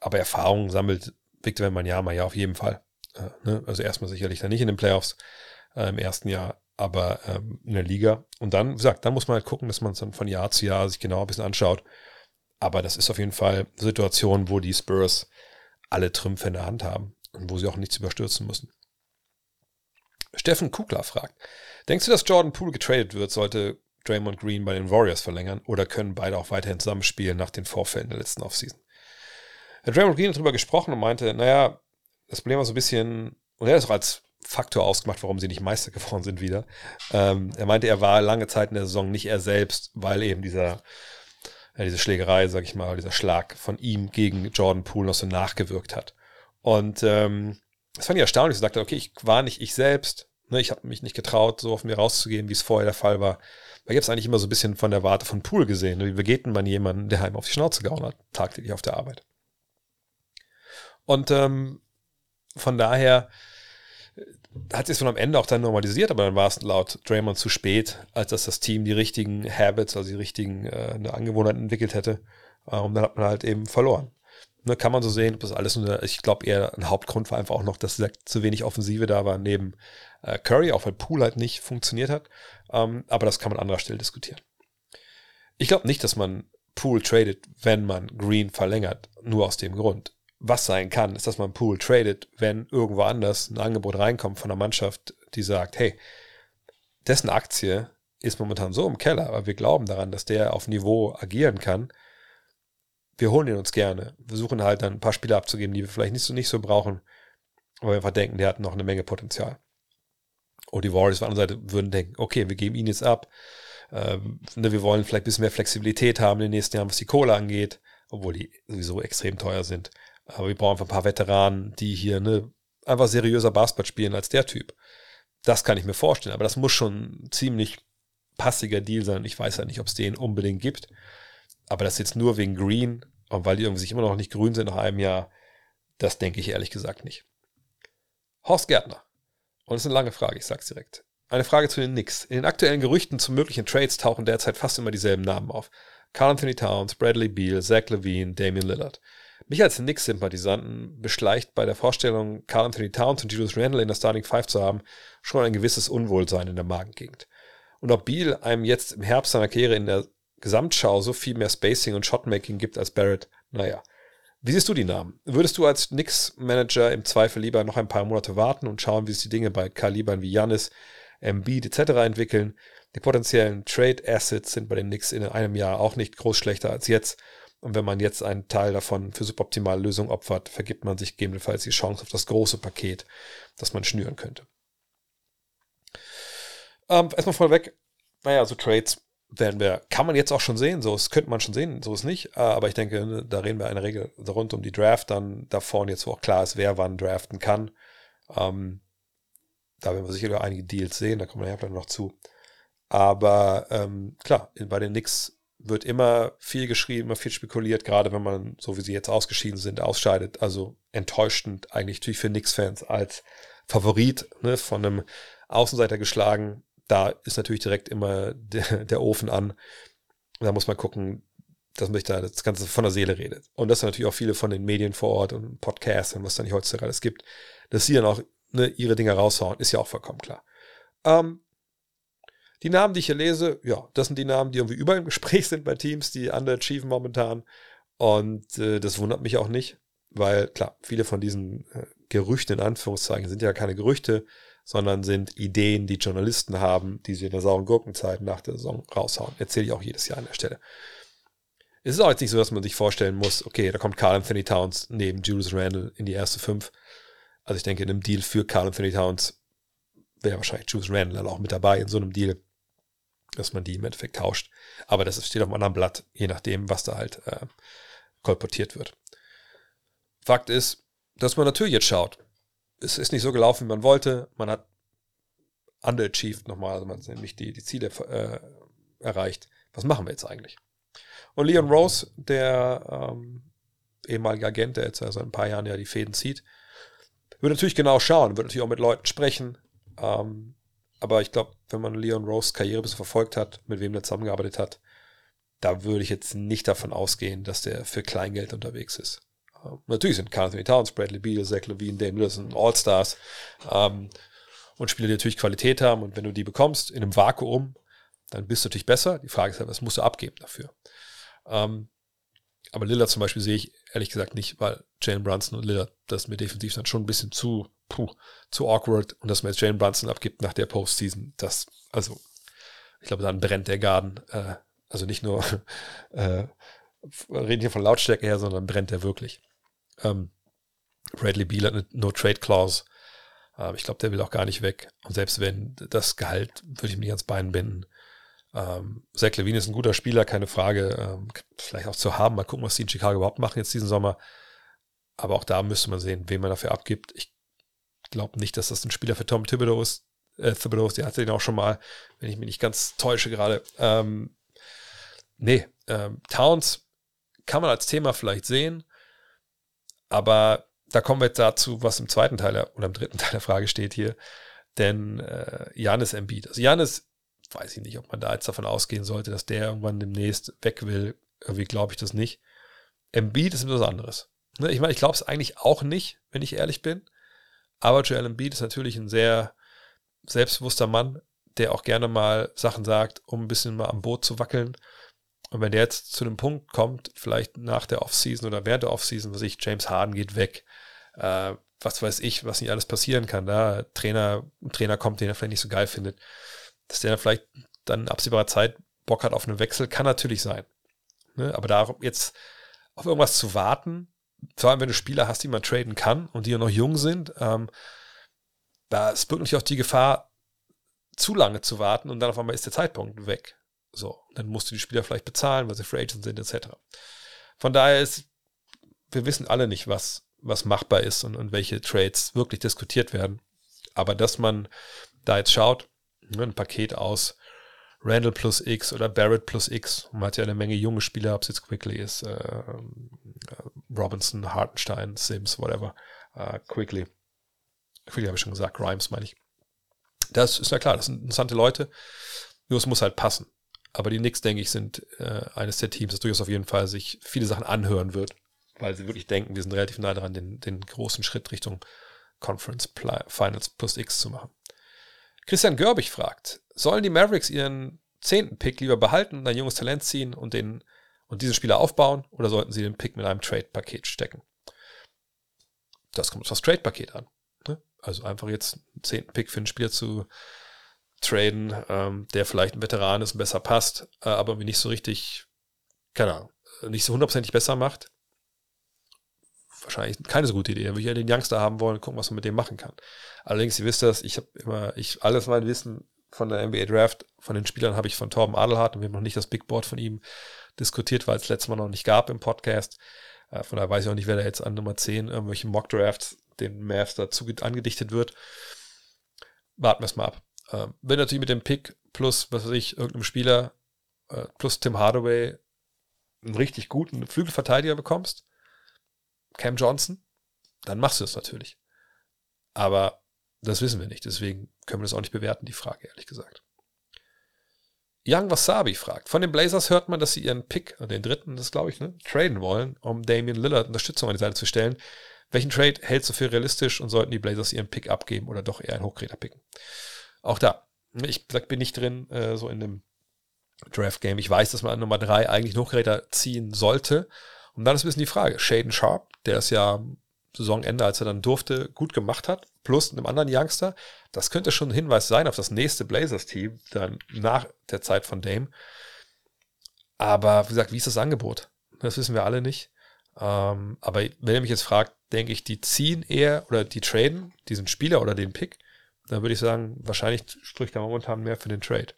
Speaker 1: aber Erfahrung sammelt Victor Wembanyama ja auf jeden Fall. Äh, ne? Also erstmal sicherlich dann nicht in den Playoffs äh, im ersten Jahr, aber ähm, in der Liga. Und dann, wie gesagt, dann muss man halt gucken, dass man es dann von Jahr zu Jahr sich genau ein bisschen anschaut. Aber das ist auf jeden Fall eine Situation, wo die Spurs alle Trümpfe in der Hand haben und wo sie auch nichts überstürzen müssen. Steffen Kugler fragt, denkst du, dass Jordan Poole getradet wird, sollte Draymond Green bei den Warriors verlängern oder können beide auch weiterhin zusammenspielen nach den Vorfällen der letzten Offseason? Draymond Green hat darüber gesprochen und meinte, naja, das Problem war so ein bisschen, und er ist auch als Faktor ausgemacht, warum sie nicht Meister geworden sind wieder. Ähm, er meinte, er war lange Zeit in der Saison nicht er selbst, weil eben dieser, ja, diese Schlägerei, sag ich mal, dieser Schlag von ihm gegen Jordan Poole noch so nachgewirkt hat. Und ähm, das fand ich erstaunlich. Sie sagte, okay, ich war nicht ich selbst. Ne, ich habe mich nicht getraut, so auf mir rauszugehen, wie es vorher der Fall war. Da gibt es eigentlich immer so ein bisschen von der Warte von Pool gesehen. Wie begegnet man jemanden, der einem auf die Schnauze gehauen hat, tagtäglich auf der Arbeit? Und ähm, von daher hat sich von am Ende auch dann normalisiert, aber dann war es laut Draymond zu spät, als dass das Team die richtigen Habits, also die richtigen äh, eine Angewohnheit entwickelt hätte. Äh, und dann hat man halt eben verloren. Ne, kann man so sehen, ob das alles nur, ich glaube eher ein Hauptgrund war einfach auch noch, dass zu wenig Offensive da war neben äh, Curry, auch weil Pool halt nicht funktioniert hat. Ähm, aber das kann man an anderer Stelle diskutieren. Ich glaube nicht, dass man Pool tradet, wenn man Green verlängert, nur aus dem Grund. Was sein kann, ist, dass man Pool tradet, wenn irgendwo anders ein Angebot reinkommt von einer Mannschaft, die sagt, hey, dessen Aktie ist momentan so im Keller, aber wir glauben daran, dass der auf Niveau agieren kann. Wir holen ihn uns gerne. Wir versuchen halt dann ein paar Spiele abzugeben, die wir vielleicht nicht so, nicht so brauchen, aber wir einfach denken, der hat noch eine Menge Potenzial. Und die Warriors auf der anderen Seite würden denken, okay, wir geben ihn jetzt ab. Ähm, ne, wir wollen vielleicht ein bisschen mehr Flexibilität haben in den nächsten Jahren, was die Kohle angeht, obwohl die sowieso extrem teuer sind. Aber wir brauchen einfach ein paar Veteranen, die hier ne, einfach seriöser Basketball spielen als der Typ. Das kann ich mir vorstellen, aber das muss schon ein ziemlich passiger Deal sein. Ich weiß ja nicht, ob es den unbedingt gibt. Aber das jetzt nur wegen Green und weil die irgendwie sich immer noch nicht grün sind nach einem Jahr, das denke ich ehrlich gesagt nicht. Horst Gärtner. Und das ist eine lange Frage, ich sag's direkt. Eine Frage zu den Knicks. In den aktuellen Gerüchten zu möglichen Trades tauchen derzeit fast immer dieselben Namen auf. Carl Anthony Towns, Bradley Beal, Zach Levine, Damian Lillard. Mich als Knicks-Sympathisanten beschleicht bei der Vorstellung, Carl Anthony Towns und Julius Randle in der Starting Five zu haben, schon ein gewisses Unwohlsein in der Magengegend. Und ob Beal einem jetzt im Herbst seiner Karriere in der Gesamtschau so viel mehr Spacing und Shotmaking gibt als Barrett, naja. Wie siehst du die Namen? Würdest du als Knicks-Manager im Zweifel lieber noch ein paar Monate warten und schauen, wie sich die Dinge bei Kalibern wie Janis, Embiid etc. entwickeln. Die potenziellen Trade Assets sind bei den Knicks in einem Jahr auch nicht groß schlechter als jetzt. Und wenn man jetzt einen Teil davon für suboptimale Lösungen opfert, vergibt man sich gegebenenfalls die Chance auf das große Paket, das man schnüren könnte. Ähm, erstmal vorweg, naja, so Trades werden wir, kann man jetzt auch schon sehen, so es könnte man schon sehen, so ist nicht. Äh, aber ich denke, ne, da reden wir in der Regel rund um die Draft dann davor und jetzt, wo auch klar ist, wer wann draften kann. Ähm, da werden wir sicher einige Deals sehen, da kommen wir ja noch zu. Aber ähm, klar, bei den Knicks wird immer viel geschrieben, immer viel spekuliert, gerade wenn man, so wie sie jetzt ausgeschieden sind, ausscheidet. Also enttäuschend eigentlich natürlich für Knicks-Fans als Favorit ne, von einem Außenseiter geschlagen. Da ist natürlich direkt immer der, der Ofen an. Da muss man gucken, dass man sich da das Ganze von der Seele redet. Und das natürlich auch viele von den Medien vor Ort und Podcasts und was da nicht heutzutage alles gibt, dass sie dann auch ne, ihre Dinge raushauen, ist ja auch vollkommen klar. Ähm, die Namen, die ich hier lese, ja, das sind die Namen, die irgendwie überall im Gespräch sind bei Teams, die underachieven momentan. Und äh, das wundert mich auch nicht, weil klar, viele von diesen äh, Gerüchten in Anführungszeichen sind ja keine Gerüchte, sondern sind Ideen, die Journalisten haben, die sie in der sauren Gurkenzeit nach der Saison raushauen. Erzähle ich auch jedes Jahr an der Stelle. Es ist auch jetzt nicht so, dass man sich vorstellen muss, okay, da kommt Carl Anthony Towns neben Julius Randle in die erste fünf. Also ich denke, in einem Deal für Carl Anthony Towns wäre wahrscheinlich Juice Randle auch mit dabei in so einem Deal, dass man die im Endeffekt tauscht. Aber das steht auf einem anderen Blatt, je nachdem, was da halt äh, kolportiert wird. Fakt ist, dass man natürlich jetzt schaut. Es ist nicht so gelaufen, wie man wollte. Man hat underachieved nochmal, also man hat nämlich die, die Ziele äh, erreicht. Was machen wir jetzt eigentlich? Und Leon Rose, der ähm, ehemalige Agent, der jetzt seit ein paar Jahren ja die Fäden zieht, würde natürlich genau schauen, würde natürlich auch mit Leuten sprechen. Ähm, aber ich glaube, wenn man Leon Rose Karriere bis verfolgt hat, mit wem er zusammengearbeitet hat, da würde ich jetzt nicht davon ausgehen, dass der für Kleingeld unterwegs ist. Ähm, natürlich sind Carl Anthony Towns, Bradley Beal, Zach Levine, Dame Lillard All-Stars ähm, und Spieler, die natürlich Qualität haben. Und wenn du die bekommst in einem Vakuum, dann bist du natürlich besser. Die Frage ist halt, was musst du abgeben dafür? Ähm, aber Lillard zum Beispiel sehe ich ehrlich gesagt nicht, weil Jalen Brunson und Lillard, das ist mir definitiv dann schon ein bisschen zu, puh, zu awkward. Und dass man jetzt Jalen Brunson abgibt nach der Postseason, das, also, ich glaube, dann brennt der Garten. Äh, also nicht nur, äh, reden hier von Lautstärke her, sondern brennt der wirklich. Ähm, Bradley Beal hat eine No-Trade-Clause. Äh, ich glaube, der will auch gar nicht weg. Und selbst wenn das Gehalt, würde ich mir nicht ans Bein binden. Ähm, Zach Levine ist ein guter Spieler, keine Frage. Ähm, vielleicht auch zu haben. Mal gucken, was die in Chicago überhaupt machen jetzt diesen Sommer. Aber auch da müsste man sehen, wen man dafür abgibt. Ich glaube nicht, dass das ein Spieler für Tom Thibodeau ist. Äh, Thibodeau der hatte den auch schon mal, wenn ich mich nicht ganz täusche gerade. Ähm, nee, ähm, Towns kann man als Thema vielleicht sehen, aber da kommen wir jetzt dazu, was im zweiten Teil der, oder im dritten Teil der Frage steht hier. Denn äh, Janis Embiid. Also Janis, weiß ich nicht, ob man da jetzt davon ausgehen sollte, dass der irgendwann demnächst weg will. Irgendwie glaube ich das nicht. Embiid ist etwas anderes. Ne? Ich meine, ich glaube es eigentlich auch nicht, wenn ich ehrlich bin. Aber Joel Embiid ist natürlich ein sehr selbstbewusster Mann, der auch gerne mal Sachen sagt, um ein bisschen mal am Boot zu wackeln. Und wenn der jetzt zu einem Punkt kommt, vielleicht nach der Offseason oder während der Offseason, was ich, James Harden geht weg, äh, was weiß ich, was nicht alles passieren kann, da Trainer, ein Trainer kommt, den er vielleicht nicht so geil findet, dass der vielleicht dann in absehbarer Zeit Bock hat auf einen Wechsel, kann natürlich sein. Ne? Aber da jetzt auf irgendwas zu warten, vor allem wenn du Spieler hast, die man traden kann und die ja noch jung sind, ähm, da ist wirklich auch die Gefahr, zu lange zu warten und dann auf einmal ist der Zeitpunkt weg. So, dann musst du die Spieler vielleicht bezahlen, weil sie Free Agents sind, etc. Von daher ist, wir wissen alle nicht, was, was machbar ist und, und welche Trades wirklich diskutiert werden. Aber dass man da jetzt schaut, ein Paket aus Randall plus X oder Barrett plus X, man hat ja eine Menge junge Spieler, ob es jetzt Quickly ist, äh, Robinson, Hartenstein, Sims, whatever, äh, Quickly. Quickly habe ich schon gesagt, Grimes meine ich. Das ist ja klar, das sind interessante Leute, nur es muss halt passen. Aber die Knicks, denke ich, sind äh, eines der Teams, das durchaus auf jeden Fall sich viele Sachen anhören wird, weil sie wirklich denken, wir sind relativ nah daran, den, den großen Schritt Richtung Conference Finals plus X zu machen. Christian Görbig fragt, sollen die Mavericks ihren zehnten Pick lieber behalten und ein junges Talent ziehen und, den, und diesen Spieler aufbauen oder sollten sie den Pick mit einem Trade-Paket stecken? Das kommt auf das Trade-Paket an. Ne? Also einfach jetzt einen zehnten Pick für einen Spieler zu traden, ähm, der vielleicht ein Veteran ist und besser passt, äh, aber nicht so richtig, keine Ahnung, nicht so hundertprozentig besser macht. Wahrscheinlich keine so gute Idee. Dann würde ich ja den Youngster haben wollen, gucken, was man mit dem machen kann. Allerdings, ihr wisst das, ich habe immer, ich, alles mein Wissen von der NBA Draft, von den Spielern habe ich von Torben Adelhardt und wir haben noch nicht das Big Board von ihm diskutiert, weil es letztes Mal noch nicht gab im Podcast. Äh, von daher weiß ich auch nicht, wer da jetzt an Nummer 10 irgendwelche Mock Drafts den Mavs dazu angedichtet wird. Warten wir es mal ab. Ähm, wenn natürlich mit dem Pick plus, was weiß ich, irgendeinem Spieler äh, plus Tim Hardaway einen richtig guten Flügelverteidiger bekommst, Cam Johnson, dann machst du es natürlich. Aber das wissen wir nicht, deswegen können wir das auch nicht bewerten, die Frage, ehrlich gesagt. Young Wasabi fragt, von den Blazers hört man, dass sie ihren Pick, den dritten, das glaube ich, ne, traden wollen, um Damian Lillard Unterstützung an die Seite zu stellen. Welchen Trade hältst du für realistisch und sollten die Blazers ihren Pick abgeben oder doch eher einen Hochkaräter picken? Auch da, ich bin nicht drin, äh, so in dem Draft-Game. Ich weiß, dass man an Nummer 3 eigentlich einen Hochkaräter ziehen sollte. Und dann ist ein bisschen die Frage, Shaden Sharp, der es ja Saisonende, als er dann durfte, gut gemacht hat, plus einem anderen Youngster, das könnte schon ein Hinweis sein auf das nächste Blazers-Team, dann nach der Zeit von Dame. Aber wie gesagt, wie ist das Angebot? Das wissen wir alle nicht. Ähm, aber wenn ihr mich jetzt fragt, denke ich, die ziehen eher oder die traden diesen Spieler oder den Pick dann würde ich sagen, wahrscheinlich spricht er momentan mehr für den Trade.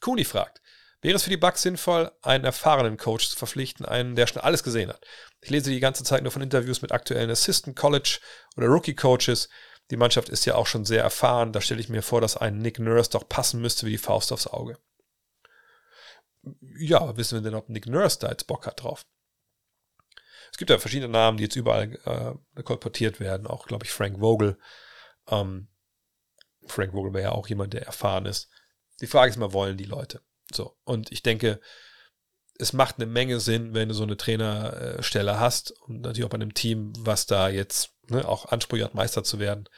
Speaker 1: Cooney fragt, wäre es für die Bucks sinnvoll, einen erfahrenen Coach zu verpflichten, einen, der schon alles gesehen hat? Ich lese die ganze Zeit nur von Interviews mit aktuellen Assistant College oder Rookie Coaches. Die Mannschaft ist ja auch schon sehr erfahren. Da stelle ich mir vor, dass ein Nick Nurse doch passen müsste wie die Faust aufs Auge. Ja, wissen wir denn, ob Nick Nurse da jetzt Bock hat drauf? Es gibt ja verschiedene Namen, die jetzt überall äh, kolportiert werden, auch, glaube ich, Frank Vogel. Ähm, Frank Vogel wäre ja auch jemand, der erfahren ist. Die Frage ist mal, wollen die Leute? So. Und ich denke, es macht eine Menge Sinn, wenn du so eine Trainerstelle hast und natürlich auch bei einem Team, was da jetzt ne, auch Ansprüche hat, Meister zu werden,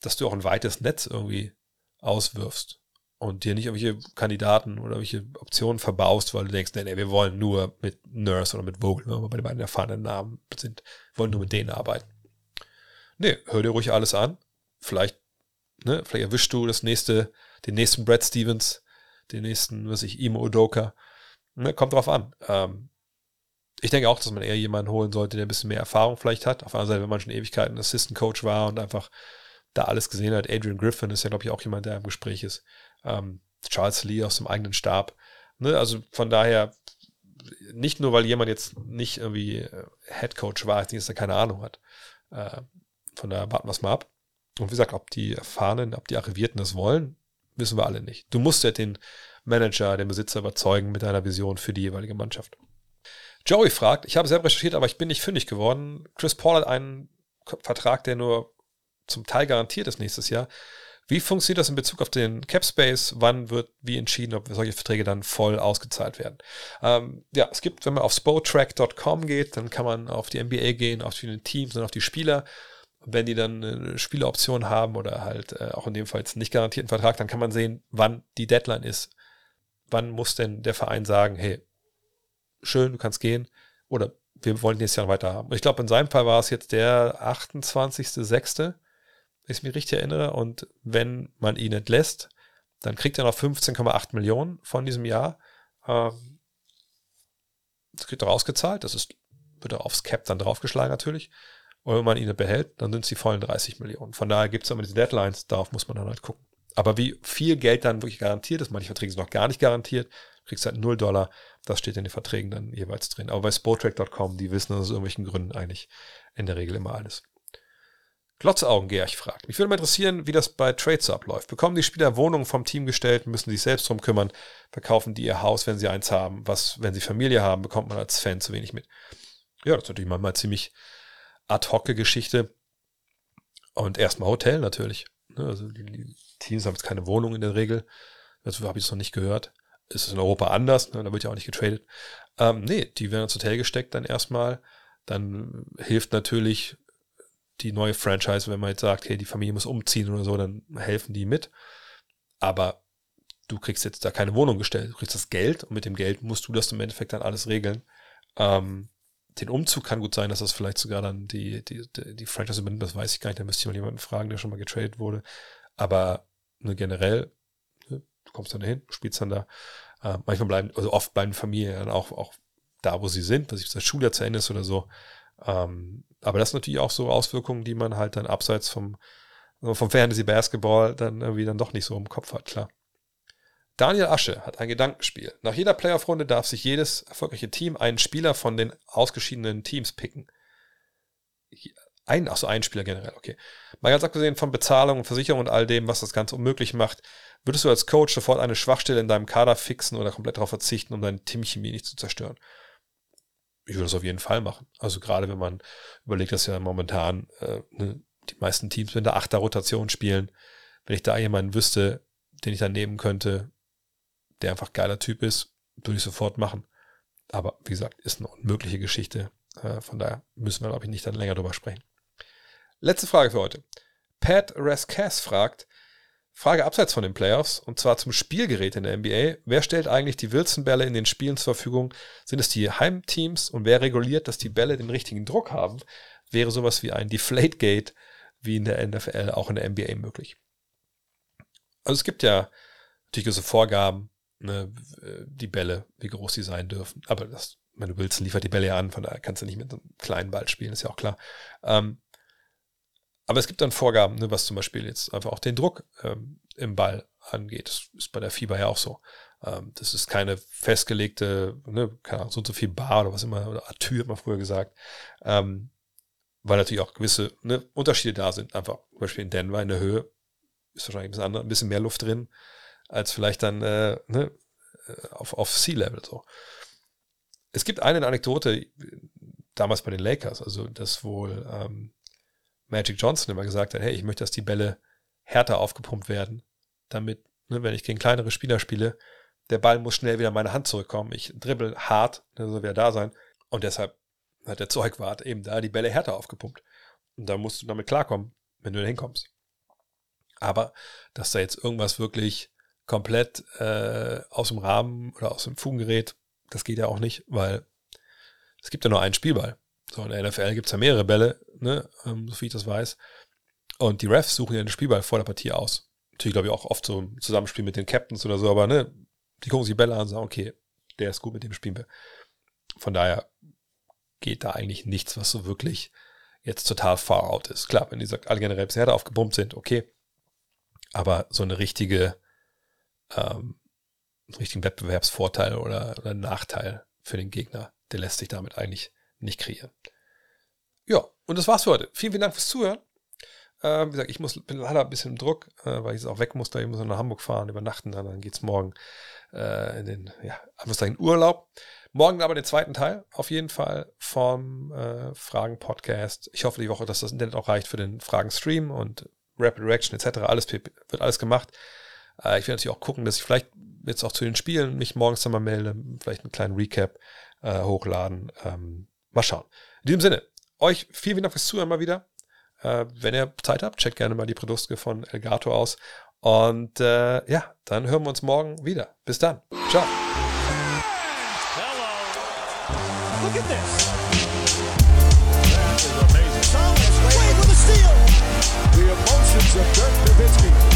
Speaker 1: dass du auch ein weites Netz irgendwie auswirfst und dir nicht irgendwelche Kandidaten oder irgendwelche Optionen verbaust, weil du denkst, nee, nee, wir wollen nur mit Nurse oder mit Vogel, wenn wir bei den beiden erfahrenen Namen sind, wollen nur mit denen arbeiten. Nee, hör dir ruhig alles an. Vielleicht ne, vielleicht erwischst du das nächste, den nächsten Brad Stevens, den nächsten, was ich, Imo Udoka. Ne, kommt drauf an. Ähm, ich denke auch, dass man eher jemanden holen sollte, der ein bisschen mehr Erfahrung vielleicht hat. Auf der anderen Seite, wenn man schon Ewigkeiten Assistant Coach war und einfach da alles gesehen hat. Adrian Griffin ist ja, glaube ich, auch jemand, der im Gespräch ist. Ähm, Charles Lee aus dem eigenen Stab. Ne, also von daher, nicht nur, weil jemand jetzt nicht irgendwie äh, Head Coach war, dass er keine Ahnung hat. Äh, von daher warten wir es mal ab. Und wie gesagt, ob die Erfahrenen, ob die Arrivierten das wollen, wissen wir alle nicht. Du musst ja den Manager, den Besitzer überzeugen mit deiner Vision für die jeweilige Mannschaft. Joey fragt, ich habe selber recherchiert, aber ich bin nicht fündig geworden. Chris Paul hat einen Vertrag, der nur zum Teil garantiert ist nächstes Jahr. Wie funktioniert das in Bezug auf den Cap Space? Wann wird wie entschieden, ob solche Verträge dann voll ausgezahlt werden? Ähm, ja, es gibt, wenn man auf spotrack.com geht, dann kann man auf die NBA gehen, auf die Teams und auf die Spieler. Wenn die dann eine Spieleroption haben oder halt äh, auch in dem Fall jetzt nicht garantierten Vertrag, dann kann man sehen, wann die Deadline ist. Wann muss denn der Verein sagen, hey, schön, du kannst gehen oder wir wollen nächstes Jahr weiter haben. Ich glaube, in seinem Fall war es jetzt der 28.06., wenn ich mich richtig erinnere. Und wenn man ihn entlässt, dann kriegt er noch 15,8 Millionen von diesem Jahr. Ähm, das kriegt er ausgezahlt. Das ist, wird er aufs Cap dann draufgeschlagen natürlich. Und wenn man ihn behält, dann sind es die vollen 30 Millionen. Von daher gibt es immer diese Deadlines, darauf muss man dann halt gucken. Aber wie viel Geld dann wirklich garantiert ist, manche Verträge sind noch gar nicht garantiert, kriegst halt 0 Dollar, das steht in den Verträgen dann jeweils drin. Aber bei Sportrack.com, die wissen aus irgendwelchen Gründen eigentlich in der Regel immer alles. Glotzaugen-Gerch fragt. Mich würde mal interessieren, wie das bei Trades abläuft. Bekommen die Spieler Wohnungen vom Team gestellt, müssen sich selbst drum kümmern, verkaufen die ihr Haus, wenn sie eins haben. Was, wenn sie Familie haben, bekommt man als Fan zu wenig mit. Ja, das ist natürlich manchmal ziemlich ad hoc Geschichte. Und erstmal Hotel natürlich. Ne, also die, Teams haben jetzt keine Wohnung in der Regel. Dazu habe ich es noch nicht gehört. Ist es in Europa anders, ne? da wird ja auch nicht getradet. Ähm, nee, die werden ins Hotel gesteckt dann erstmal. Dann hilft natürlich die neue Franchise, wenn man jetzt sagt, hey, die Familie muss umziehen oder so, dann helfen die mit. Aber du kriegst jetzt da keine Wohnung gestellt. Du kriegst das Geld und mit dem Geld musst du das im Endeffekt dann alles regeln. Ähm, den Umzug kann gut sein, dass das vielleicht sogar dann die, die, die, die Franchise übernimmt, das weiß ich gar nicht, da müsste ich mal jemanden fragen, der schon mal getradet wurde. Aber nur generell, ne, du kommst dann dahin, spielst dann da. Äh, manchmal bleiben, also oft bleiben Familien dann auch, auch da, wo sie sind, was ich das Schuljahr zu Ende ist oder so. Ähm, aber das sind natürlich auch so Auswirkungen, die man halt dann abseits vom, vom Fantasy Basketball dann irgendwie dann doch nicht so im Kopf hat, klar. Daniel Asche hat ein Gedankenspiel. Nach jeder Playoff-Runde darf sich jedes erfolgreiche Team einen Spieler von den ausgeschiedenen Teams picken. Ein, ach so, ein Spieler generell, okay. Mal ganz abgesehen von Bezahlung und Versicherung und all dem, was das Ganze unmöglich macht, würdest du als Coach sofort eine Schwachstelle in deinem Kader fixen oder komplett darauf verzichten, um deine Teamchemie nicht zu zerstören? Ich würde das auf jeden Fall machen. Also gerade wenn man überlegt, dass ja momentan äh, ne, die meisten Teams mit der Achter Rotation spielen, wenn ich da jemanden wüsste, den ich dann nehmen könnte, der einfach geiler Typ ist, würde ich sofort machen. Aber wie gesagt, ist eine unmögliche Geschichte. Äh, von daher müssen wir, glaube ich, nicht dann länger drüber sprechen. Letzte Frage für heute. Pat Rascass fragt, Frage abseits von den Playoffs, und zwar zum Spielgerät in der NBA. Wer stellt eigentlich die Wilson-Bälle in den Spielen zur Verfügung? Sind es die Heimteams? Und wer reguliert, dass die Bälle den richtigen Druck haben? Wäre sowas wie ein Deflategate wie in der NFL auch in der NBA möglich? Also es gibt ja natürlich gewisse Vorgaben, ne, die Bälle, wie groß sie sein dürfen. Aber das, wenn du willst, liefert die Bälle ja an, von daher kannst du nicht mit einem kleinen Ball spielen, ist ja auch klar. Ähm, aber es gibt dann Vorgaben, ne, was zum Beispiel jetzt einfach auch den Druck ähm, im Ball angeht. Das ist bei der Fieber ja auch so. Ähm, das ist keine festgelegte, ne, keine Ahnung, so und so viel Bar oder was immer, oder Atür hat man früher gesagt. Ähm, weil natürlich auch gewisse ne, Unterschiede da sind. Einfach zum Beispiel in Denver in der Höhe ist wahrscheinlich ein bisschen, andere, ein bisschen mehr Luft drin, als vielleicht dann äh, ne, äh, auf, auf Sea-Level so. Es gibt eine Anekdote, damals bei den Lakers, also das wohl ähm, Magic Johnson immer gesagt hat, hey, ich möchte, dass die Bälle härter aufgepumpt werden, damit, ne, wenn ich gegen kleinere Spieler spiele, der Ball muss schnell wieder in meine Hand zurückkommen. Ich dribbel hart, ne, so wird da sein. Und deshalb hat der Zeugwart eben da die Bälle härter aufgepumpt. Und da musst du damit klarkommen, wenn du da hinkommst. Aber, dass da jetzt irgendwas wirklich komplett äh, aus dem Rahmen oder aus dem Fugengerät, das geht ja auch nicht, weil es gibt ja nur einen Spielball. So, in der NFL gibt es ja mehrere Bälle, ne, ähm, so wie ich das weiß. Und die Refs suchen ja den Spielball vor der Partie aus. Natürlich, glaube ich, auch oft so im Zusammenspiel mit den Captains oder so, aber ne, die gucken sich die Bälle an und sagen, okay, der ist gut, mit dem spielen wir. Von daher geht da eigentlich nichts, was so wirklich jetzt total far out ist. Klar, wenn die alle generell bisher aufgepumpt sind, okay. Aber so eine richtige, ähm, richtigen Wettbewerbsvorteil oder, oder Nachteil für den Gegner, der lässt sich damit eigentlich nicht kreieren. Ja, und das war's für heute. Vielen, vielen Dank fürs Zuhören. Äh, wie gesagt, ich muss, bin leider ein bisschen im Druck, äh, weil ich jetzt auch weg muss, da ich muss nach Hamburg fahren, übernachten, dann, dann geht's morgen äh, in den, ja, in Urlaub. Morgen aber den zweiten Teil, auf jeden Fall vom äh, Fragen-Podcast. Ich hoffe die Woche, dass das Internet auch reicht für den Fragen-Stream und Rapid Reaction etc. Alles wird alles gemacht. Äh, ich werde natürlich auch gucken, dass ich vielleicht jetzt auch zu den Spielen mich morgens dann mal melde, vielleicht einen kleinen Recap äh, hochladen. Ähm, mal schauen. In diesem Sinne, euch vielen Dank fürs Zuhören mal wieder. Äh, wenn ihr Zeit habt, checkt gerne mal die Produkte von Elgato aus. Und äh, ja, dann hören wir uns morgen wieder. Bis dann. Ciao.
Speaker 2: Hello. Look at this. That is amazing. Thomas Wade with a steal.
Speaker 3: The emotions of Dirk Nowitzki.